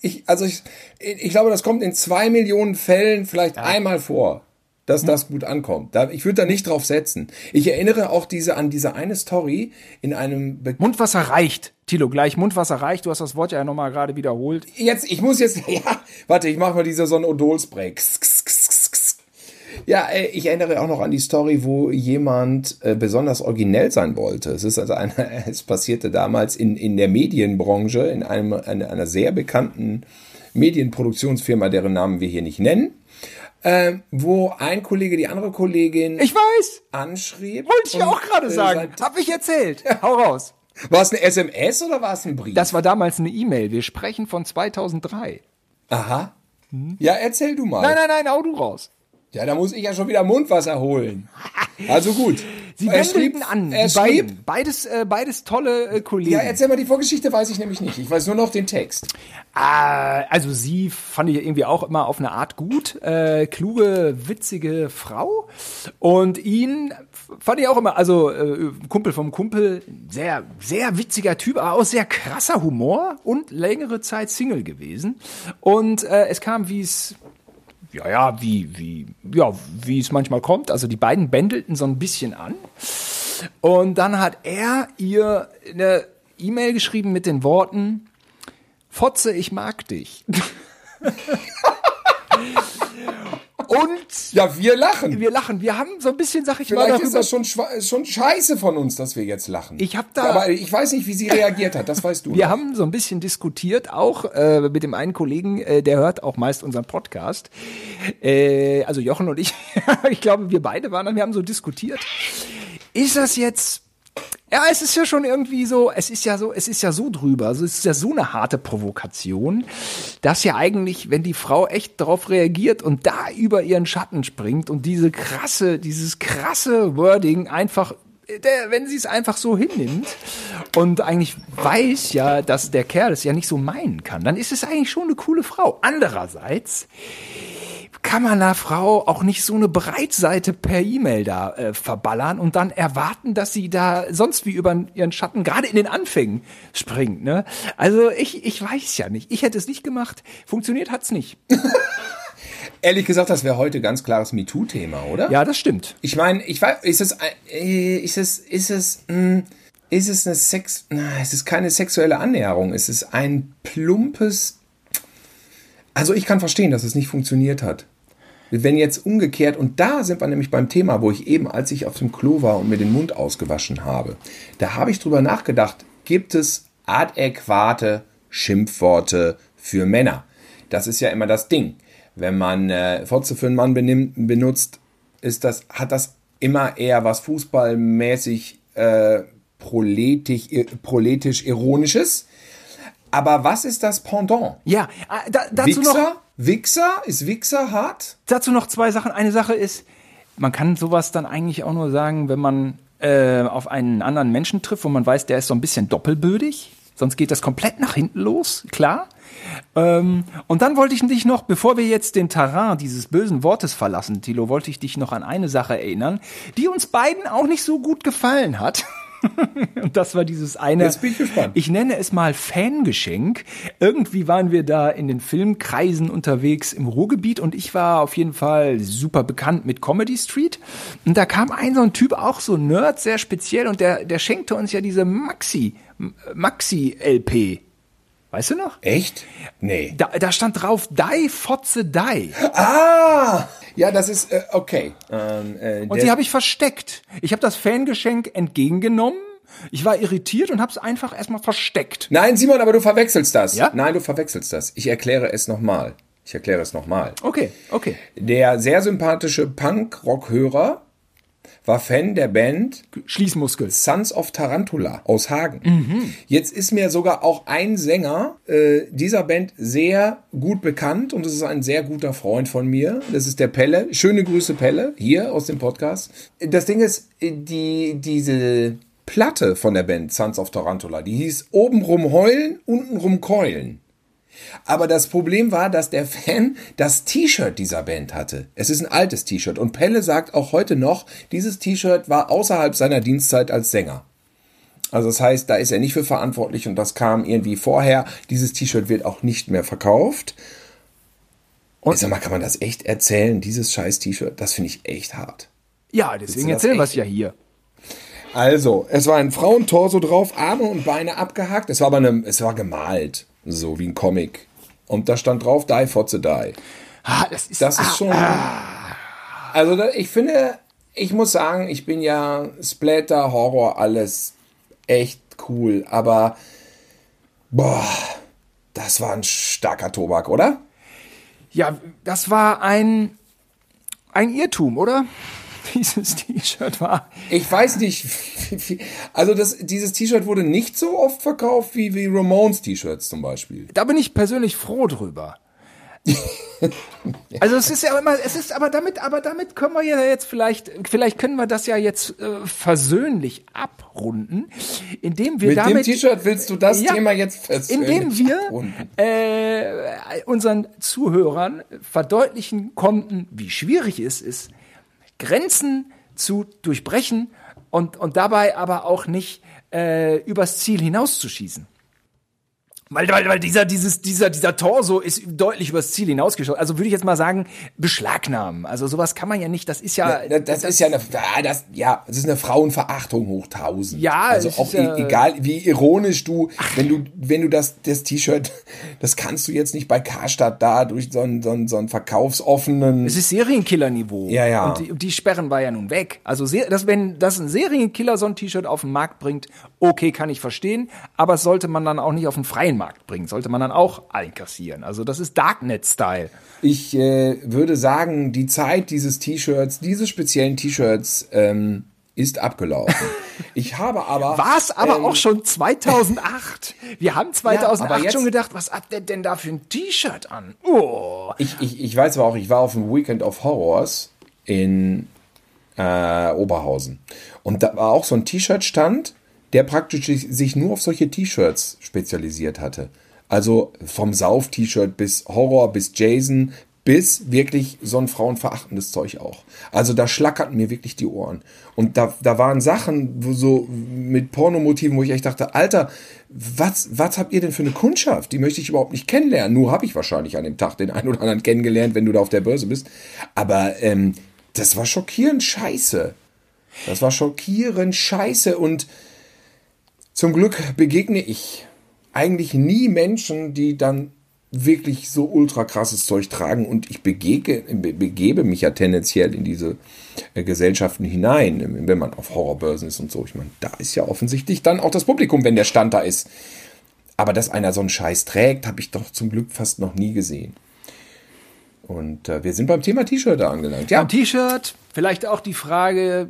ich, also ich, ich glaube, das kommt in zwei Millionen Fällen vielleicht einmal vor, dass das gut ankommt. Da, ich würde da nicht drauf setzen. Ich erinnere auch diese an diese eine Story in einem Be Mundwasser reicht. Tilo, gleich Mundwasser reicht. Du hast das Wort ja nochmal gerade wiederholt. Jetzt, ich muss jetzt, <laughs> ja, warte, ich mache mal diese so ein Odol-Spray. Ja, äh, ich erinnere auch noch an die Story, wo jemand äh, besonders originell sein wollte. Es ist also eine, <laughs> es passierte damals in, in der Medienbranche, in einem, einer, einer sehr bekannten Medienproduktionsfirma, deren Namen wir hier nicht nennen, äh, wo ein Kollege die andere Kollegin Ich weiß. anschrieb. Wollte ich und, auch gerade äh, sagen. seit- Hab ich erzählt. Hau raus. War es eine SMS oder war es ein Brief? Das war damals eine E-Mail. Wir sprechen von 2003. Aha. Ja, erzähl du mal. Nein, nein, nein, hau du raus. Ja, da muss ich ja schon wieder Mundwasser holen. Also gut. <laughs> Sie schrieb, an, er schrieb, beiden. Beides, äh, beides tolle äh, Kollegen. ja, erzähl mal die Vorgeschichte, weiß ich nämlich nicht. Ich weiß nur noch den Text. Ah, also sie fand ich irgendwie auch immer auf eine Art gut, äh, kluge, witzige Frau. Und ihn fand ich auch immer, also äh, Kumpel vom Kumpel, sehr, sehr witziger Typ, aber auch sehr krasser Humor und längere Zeit Single gewesen. Und äh, es kam, wie es ja, ja, wie, wie, ja, wie es manchmal kommt. Also die beiden bändelten so ein bisschen an. Und dann hat er ihr eine E-Mail geschrieben mit den Worten, Fotze, ich mag dich. <laughs> Und Ja, wir lachen. wir lachen. Wir haben so ein bisschen, sag ich mal, Vielleicht ist das schon, schwa- schon scheiße von uns, dass wir jetzt lachen. Ich hab da- Aber ich weiß nicht, wie sie reagiert hat. Das weißt du. Wir noch. haben so ein bisschen diskutiert, auch äh, mit dem einen Kollegen, äh, der hört auch meist unseren Podcast. Äh, also Jochen und ich, <laughs> ich glaube, wir beide waren, da, wir haben so diskutiert. Ist das jetzt ja, es ist ja schon irgendwie so, es ist ja so, es ist ja so drüber, also es ist ja so eine harte Provokation, dass ja eigentlich, wenn die Frau echt darauf reagiert und da über ihren Schatten springt und diese krasse, dieses krasse Wording einfach der, wenn sie es einfach so hinnimmt und eigentlich weiß ja, dass der Kerl es ja nicht so meinen kann, dann ist es eigentlich schon eine coole Frau. Andererseits kann man einer Frau auch nicht so eine Breitseite per E-Mail da äh, verballern und dann erwarten, dass sie da sonst wie über ihren Schatten gerade in den Anfängen springt. Ne? Also ich, ich weiß ja nicht. Ich hätte es nicht gemacht. Funktioniert hat's nicht. <laughs> Ehrlich gesagt, das wäre heute ganz klares MeToo-Thema, oder? Ja, das stimmt. Ich meine, ich weiß, ist es, äh, ist es, ist es, mh, ist es eine Sex, na, es ist keine sexuelle Annäherung, es ist ein plumpes, also ich kann verstehen, dass es nicht funktioniert hat. Wenn jetzt umgekehrt, und da sind wir nämlich beim Thema, wo ich eben, als ich auf dem Klo war und mir den Mund ausgewaschen habe, da habe ich drüber nachgedacht, gibt es adäquate Schimpfworte für Männer. Das ist ja immer das Ding. Wenn man äh, Fotze für einen Mann benimm, benutzt, ist das, hat das immer eher was fußballmäßig äh, proletisch, proletisch ironisches. Aber was ist das Pendant? Ja, äh, da, dazu Wichser? noch Wichser? Ist Wichser hart? dazu noch zwei Sachen. Eine Sache ist, man kann sowas dann eigentlich auch nur sagen, wenn man äh, auf einen anderen Menschen trifft, wo man weiß, der ist so ein bisschen doppelbödig. Sonst geht das komplett nach hinten los, klar. Ähm, und dann wollte ich dich noch, bevor wir jetzt den Terrain dieses bösen Wortes verlassen, Tilo, wollte ich dich noch an eine Sache erinnern, die uns beiden auch nicht so gut gefallen hat. <laughs> Und <laughs> das war dieses eine, Jetzt bin ich gespannt. ich nenne es mal Fangeschenk. Irgendwie waren wir da in den Filmkreisen unterwegs im Ruhrgebiet und ich war auf jeden Fall super bekannt mit Comedy Street. Und da kam ein so ein Typ, auch so ein Nerd, sehr speziell und der, der schenkte uns ja diese Maxi, Maxi-LP. Weißt du noch? Echt? Nee. Da, da stand drauf, Die Fotze Die. Ah! Ja, das ist, äh, okay. Ähm, äh, Und die habe ich versteckt. Ich habe das Fangeschenk entgegengenommen. Ich war irritiert und habe es einfach erstmal versteckt. Nein, Simon, aber du verwechselst das. Ja? Nein, du verwechselst das. Ich erkläre es nochmal. Ich erkläre es nochmal. Okay, okay. Der sehr sympathische Punk-Rock-Hörer war Fan der Band Schließmuskel. Sons of Tarantula aus Hagen. Jetzt ist mir sogar auch ein Sänger äh, dieser Band sehr gut bekannt und es ist ein sehr guter Freund von mir. Das ist der Pelle. Schöne Grüße, Pelle, hier aus dem Podcast. Das Ding ist, äh, die, diese Platte von der Band Sons of Tarantula, die hieß obenrum heulen, untenrum keulen. Aber das Problem war, dass der Fan das T-Shirt dieser Band hatte. Es ist ein altes T-Shirt und Pelle sagt auch heute noch, dieses T-Shirt war außerhalb seiner Dienstzeit als Sänger. Also das heißt, da ist er nicht für verantwortlich und das kam irgendwie vorher. Dieses T-Shirt wird auch nicht mehr verkauft. Und sag mal, kann man das echt erzählen, dieses scheiß T-Shirt? Das finde ich echt hart. Ja, deswegen erzählen wir es ja hier. Also, es war ein Frauentorso drauf, Arme und Beine abgehakt. Es war aber eine, es war gemalt, so wie ein Comic. Und da stand drauf, die Fotze die. Ah, das ist, Das ist schon. Also da, ich finde, ich muss sagen, ich bin ja Splatter, Horror, alles echt cool, aber boah, das war ein starker Tobak, oder? ja, das war ein, ein Irrtum, oder? Dieses T-Shirt war. Ich weiß nicht, also das, dieses T-Shirt wurde nicht so oft verkauft wie, wie Ramones T-Shirts zum Beispiel. Da bin ich persönlich froh drüber. <laughs> Also es ist ja immer, es ist aber damit, aber damit können wir ja jetzt vielleicht, vielleicht können wir das ja jetzt äh, versöhnlich abrunden, indem wir Mit dem damit T-Shirt willst du das Ja, Thema jetzt versöhnlich indem wir abrunden. äh, unseren Zuhörern verdeutlichen konnten, wie schwierig es ist, Grenzen zu durchbrechen und, und dabei aber auch nicht äh, übers Ziel hinauszuschießen. Weil, weil, weil dieser, dieses, dieser, dieser Torso ist deutlich übers Ziel hinausgeschossen. Also würde ich jetzt mal sagen, beschlagnahmen. Also sowas kann man ja nicht, das ist ja. Ja, das, ist ja eine, ja, das, ja, das ist eine Frauenverachtung hoch tausend. Ja, also auch ist ja- e- egal, wie ironisch du, wenn du, wenn du das, das T-Shirt, das kannst du jetzt nicht bei Karstadt da durch so einen, so einen, so einen verkaufsoffenen. Es ist Serienkiller-Niveau. Ja, ja. Und die, die Sperren war ja nun weg. Also, das, wenn das ein Serienkiller so ein T-Shirt auf den Markt bringt, okay, kann ich verstehen. Aber es sollte man dann auch nicht auf den freien Markt bringen. Sollte man dann auch einkassieren. Also, das ist Darknet-Style. Ich äh, würde sagen, die Zeit dieses T-Shirts, dieses speziellen T-Shirts, ähm, ist abgelaufen. <laughs> Ich habe aber. War es aber ähm, auch schon 2008. Wir haben 2008 aber jetzt- schon gedacht, was hat der denn da für ein T-Shirt an? Oh. Ich, ich, ich weiß aber auch, ich war auf dem Weekend of Horrors in äh, Oberhausen. Und da war auch so ein T-Shirt-Stand, der praktisch sich- nur auf solche T-Shirts spezialisiert hatte. Also vom Sauf-T-Shirt bis Horror, bis Jason, bis wirklich so ein frauenverachtendes Zeug auch. Also da schlackerten mir wirklich die Ohren. Und da, da waren Sachen wo so mit Pornomotiven, wo ich echt dachte, Alter, was, was habt ihr denn für eine Kundschaft? Die möchte ich überhaupt nicht kennenlernen. Nur habe ich wahrscheinlich an dem Tag den einen oder anderen kennengelernt, wenn du da auf der Börse bist. Aber ähm, das war schockierend scheiße. Das war schockierend scheiße. Und zum Glück begegne ich eigentlich nie Menschen, die dann wirklich so ultra krasses Zeug tragen und ich begege, be- begebe mich ja tendenziell in diese äh, Gesellschaften hinein, wenn man auf Horrorbörsen ist und so. Ich meine, da ist ja offensichtlich dann auch das Publikum, wenn der Stand da ist. aber dass einer so einen Scheiß trägt, habe ich doch zum Glück fast noch nie gesehen. Und äh, wir sind beim Thema T-Shirt angelangt. Ja. T-Shirt, vielleicht auch die Frage,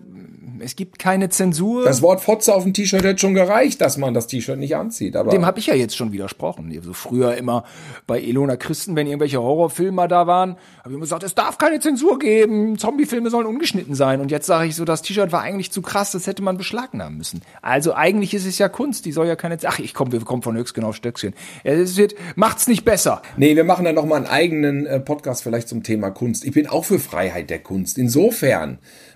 es gibt keine Zensur. Das Wort Fotze auf dem T-Shirt hätte schon gereicht, dass man das T-Shirt nicht anzieht. Aber Dem habe ich ja jetzt schon widersprochen. Also früher immer bei Elona Christen, wenn irgendwelche Horrorfilme da waren, habe ich immer gesagt, es darf keine Zensur geben, Zombiefilme sollen ungeschnitten sein. Und jetzt sage ich so, das T-Shirt war eigentlich zu krass, das hätte man beschlagnahmen müssen. Also eigentlich ist es ja Kunst, die soll ja keine... Ach, ich komme, wir kommen von Höchstgen auf Stöckchen. Es wird, macht's nicht besser. Nee, wir machen dann noch mal einen eigenen äh, Podcast vielleicht zum Thema Kunst. Ich bin auch für Freiheit der Kunst. Insofern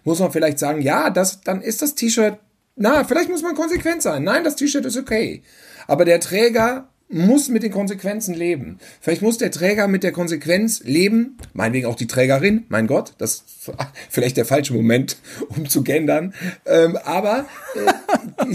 muss man vielleicht sagen, ja, das, dann ist das T-Shirt, na, vielleicht muss man konsequent sein. Nein, das T-Shirt ist okay. Aber der Träger muss mit den Konsequenzen leben. Vielleicht muss der Träger mit der Konsequenz leben, meinetwegen auch die Trägerin, mein Gott, das ist <laughs> vielleicht der falsche Moment, um zu gendern, ähm, aber äh, <laughs>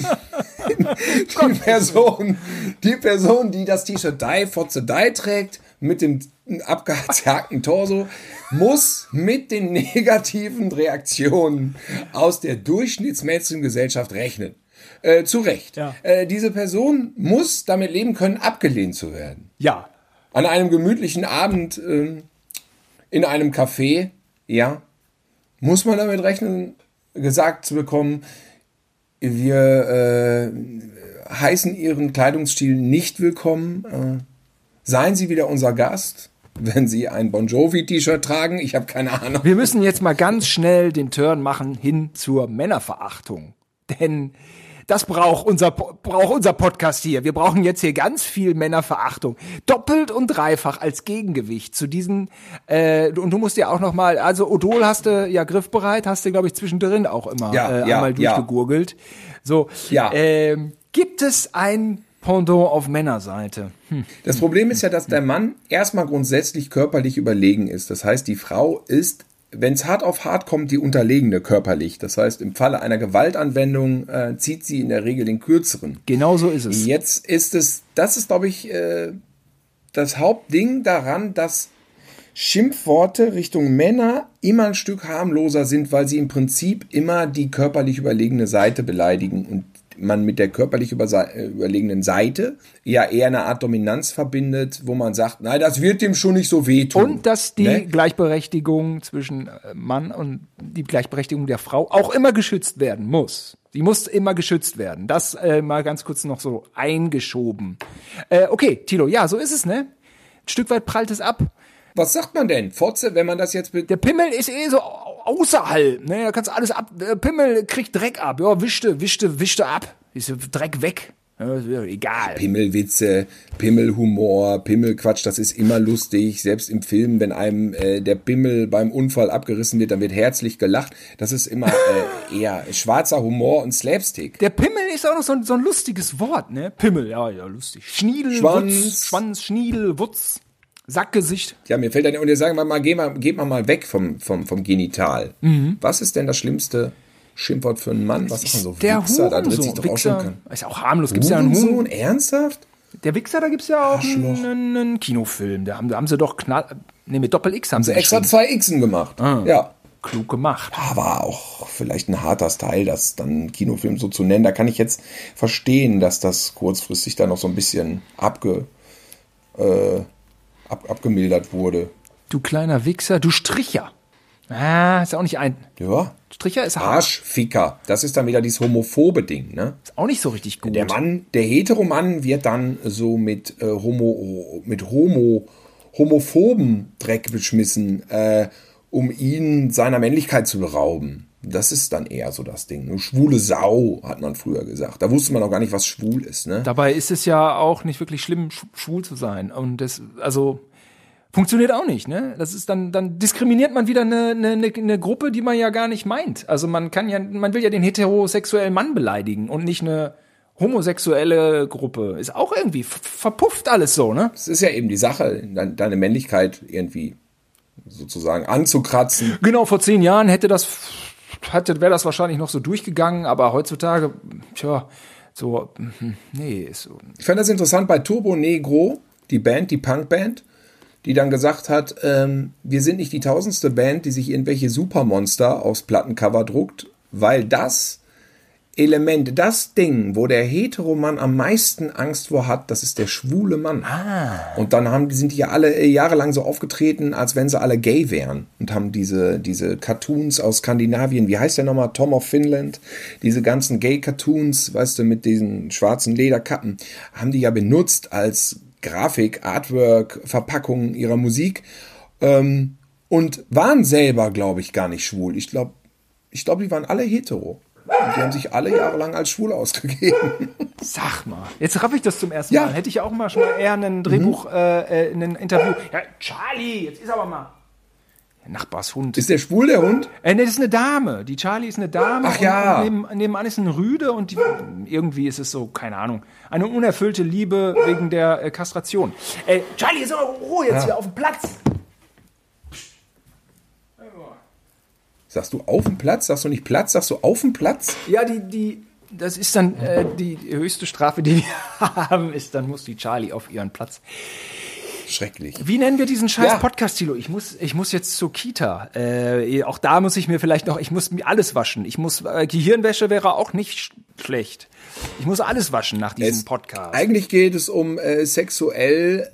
die, die, Person, die Person, die das T-Shirt Die Fotze Die trägt, mit dem abgehakten Torso, muss mit den negativen Reaktionen aus der durchschnittsmäßigen Gesellschaft rechnen. Äh, zu Recht. Ja. Äh, diese Person muss damit leben können, abgelehnt zu werden. Ja. An einem gemütlichen Abend äh, in einem Café, ja, muss man damit rechnen, gesagt zu bekommen, wir äh, heißen Ihren Kleidungsstil nicht willkommen. Seien Sie wieder unser Gast wenn Sie ein Bon Jovi-T-Shirt tragen. Ich habe keine Ahnung. Wir müssen jetzt mal ganz schnell den Turn machen hin zur Männerverachtung. Denn das braucht unser, braucht unser Podcast hier. Wir brauchen jetzt hier ganz viel Männerverachtung. Doppelt und dreifach als Gegengewicht zu diesen, äh, und du musst ja auch noch mal, also Odol hast du ja griffbereit, hast du, glaube ich, zwischendrin auch immer ja, äh, ja, einmal durchgegurgelt. Ja. So, ja. Ähm, gibt es ein Pendant auf Männerseite. Hm. Das Problem ist ja, dass der Mann erstmal grundsätzlich körperlich überlegen ist. Das heißt, die Frau ist, wenn es hart auf hart kommt, die unterlegene körperlich. Das heißt, im Falle einer Gewaltanwendung äh, zieht sie in der Regel den kürzeren. Genau so ist es. Jetzt ist es, das ist, glaube ich, äh, das Hauptding daran, dass Schimpfworte Richtung Männer immer ein Stück harmloser sind, weil sie im Prinzip immer die körperlich überlegene Seite beleidigen und man mit der körperlich äh, überlegenen Seite ja eher eine Art Dominanz verbindet, wo man sagt, nein, das wird dem schon nicht so wehtun. Und dass die ne? Gleichberechtigung zwischen äh, Mann und die Gleichberechtigung der Frau auch immer geschützt werden muss. Die muss immer geschützt werden. Das äh, mal ganz kurz noch so eingeschoben. Äh, okay, Tilo, ja, so ist es, ne? Ein Stück weit prallt es ab. Was sagt man denn? Fotze, wenn man das jetzt... Der Pimmel ist eh so außerhalb, ne? Da kannst du alles ab... Der Pimmel kriegt Dreck ab. Ja, wischte, wischte, wischte ab. Ist Dreck weg. Ja, egal. Pimmelwitze, Pimmelhumor, Pimmelquatsch, das ist immer lustig. Selbst im Film, wenn einem äh, der Pimmel beim Unfall abgerissen wird, dann wird herzlich gelacht. Das ist immer äh, eher schwarzer Humor und Slapstick. Der Pimmel ist auch noch so ein, so ein lustiges Wort, ne? Pimmel, ja, ja, lustig. Schniedel, Schwanz, Wutz, Schwanz, Schniedel, Wutz. Sackgesicht. Ja, mir fällt dann, und ihr sagen wir mal, geht mal, geht mal mal weg vom, vom, vom Genital. Mhm. Was ist denn das schlimmste Schimpfwort für einen Mann? Was ist denn so? Der Wichser, da dreht sich doch auch schon Ist ja auch harmlos. Gibt's ja einen Huhn. Ernsthaft? Der Wichser, da gibt's ja auch einen, einen, Kinofilm. Da haben, da haben sie doch knall, ne, mit Doppel-X haben sie extra zwei Xen gemacht. Ah. Ja. Klug gemacht. Aber auch vielleicht ein harter Style, das dann Kinofilm so zu nennen. Da kann ich jetzt verstehen, dass das kurzfristig da noch so ein bisschen abge, äh, ab, abgemildert wurde. Du kleiner Wichser, du Stricher. Ah, ist auch nicht ein. Ja. Stricher ist Arschficker. Das ist dann wieder dieses homophobe Ding, ne? Ist auch nicht so richtig gut. Der Mann, der Heteromann wird dann so mit äh, Homo, mit Homo, homophoben Dreck beschmissen, äh, um ihn seiner Männlichkeit zu berauben. Das ist dann eher so das Ding. Eine schwule Sau, hat man früher gesagt. Da wusste man auch gar nicht, was schwul ist. Ne? Dabei ist es ja auch nicht wirklich schlimm, schwul zu sein. Und das, also, funktioniert auch nicht, ne? Das ist dann, dann diskriminiert man wieder eine, eine, eine Gruppe, die man ja gar nicht meint. Also man kann ja, man will ja den heterosexuellen Mann beleidigen und nicht eine homosexuelle Gruppe. Ist auch irgendwie verpufft alles so, ne? Es ist ja eben die Sache, deine Männlichkeit irgendwie sozusagen anzukratzen. Genau, vor zehn Jahren hätte das hatte, wäre das wahrscheinlich noch so durchgegangen, aber heutzutage, tja, so, nee, ist so. Ich fand das interessant bei Turbo Negro, die Band, die Punkband, die dann gesagt hat, ähm, wir sind nicht die tausendste Band, die sich irgendwelche Supermonster aufs Plattencover druckt, weil das Element, das Ding, wo der Heteromann am meisten Angst vor hat, das ist der schwule Mann. Ah. Und dann haben, sind die ja alle äh, jahrelang so aufgetreten, als wenn sie alle gay wären. Und haben diese, diese Cartoons aus Skandinavien, wie heißt der nochmal? Tom of Finland. Diese ganzen Gay-Cartoons, weißt du, mit diesen schwarzen Lederkappen, haben die ja benutzt als Grafik, Artwork, Verpackung ihrer Musik. Ähm, und waren selber, glaube ich, gar nicht schwul. Ich glaube, ich glaube, die waren alle hetero. Und die haben sich alle jahrelang als schwul ausgegeben. Sag mal, jetzt raff ich das zum ersten Ja. Mal. Hätte ich ja auch mal schon mal eher ein Drehbuch, äh, äh, ein Interview. Ja, Charlie, jetzt ist aber mal. Nachbarshund. Ist der schwul, der Hund? Äh, nee, das ist eine Dame. Die Charlie ist eine Dame. Ach ja. Neben, nebenan ist ein Rüde und die, irgendwie ist es so, keine Ahnung, eine unerfüllte Liebe wegen der äh, Kastration. Äh, Charlie, jetzt aber Ruhe jetzt hier auf dem Platz. Sagst du auf dem Platz? Sagst du nicht Platz? Sagst du auf dem Platz? Ja, die, die, das ist dann äh, die höchste Strafe, die wir <laughs> haben, ist, dann muss die Charlie auf ihren Platz. Schrecklich. Wie nennen wir diesen scheiß Ja. Podcast, Tilo? Ich muss, ich muss jetzt zur Kita. Äh, auch da muss ich mir vielleicht noch, ich muss mir alles waschen. Ich muss, äh, Gehirnwäsche wäre auch nicht sch schlecht. Ich muss alles waschen nach diesem Es- Podcast. Eigentlich geht es um äh, sexuell.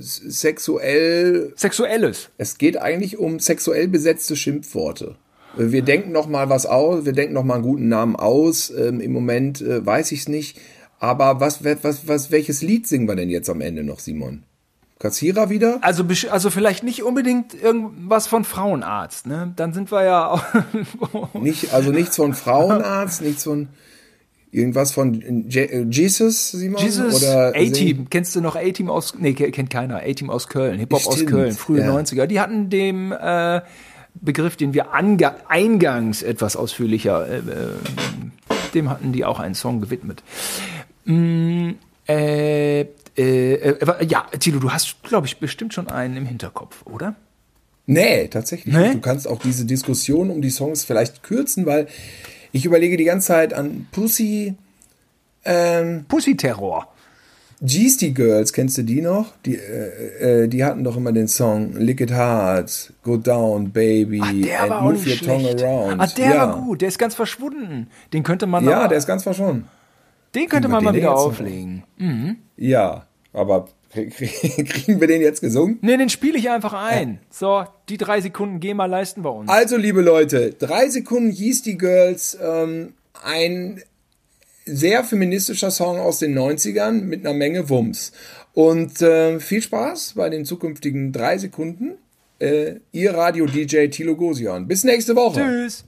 Sexuell. Sexuelles. Es geht eigentlich um sexuell besetzte Schimpfworte. Äh, Wir denken noch mal was aus, wir denken noch mal einen guten Namen aus. Ähm, Im Moment äh, weiß ich es nicht. Aber was, was, was, welches Lied singen wir denn jetzt am Ende noch, Simon? Kassierer wieder? Also, also vielleicht nicht unbedingt irgendwas von Frauenarzt, ne? Dann sind wir ja auch. Nicht, also nichts von <laughs> Frauenarzt, nichts von irgendwas von Je äh, Jesus, Simon? Jesus, A-Team. Kennst du noch A-Team aus, nee, ke- kennt keiner. A-Team aus Köln, Hip-Hop aus Köln, frühe ja. 90er. Die hatten dem, äh, Begriff, den wir eingangs etwas ausführlicher, äh, äh, dem hatten die auch einen Song gewidmet. Mm, äh, äh, äh, ja, Tilo, du hast, glaube ich, bestimmt schon einen im Hinterkopf, oder? Nee, tatsächlich. Nee? Du kannst auch diese Diskussion um die Songs vielleicht kürzen, weil ich überlege die ganze Zeit an Pussy, ähm, Pussy-Terror. Geesty Girls, kennst du die noch? Die, äh, äh, die hatten doch immer den Song Lick It Hard, Go Down, Baby, Ach, der and war Move Your Tongue. Around. Ah, der ja. war gut, der ist ganz verschwunden. Den könnte man Ja, mal, der ist ganz verschwunden. den könnte man mal den wieder auflegen. Ja, aber <laughs> kriegen wir den jetzt gesungen? Nee, den spiele ich einfach ein. So, die drei Sekunden GEMA leisten wir uns. Also, liebe Leute, drei Sekunden Yeasty Girls, ähm, ein sehr feministischer Song aus den 90ern mit einer Menge Wumms. Und äh, viel Spaß bei den zukünftigen drei Sekunden. Äh, ihr Radio-DJ Tilo Gosion. Bis nächste Woche. Tschüss.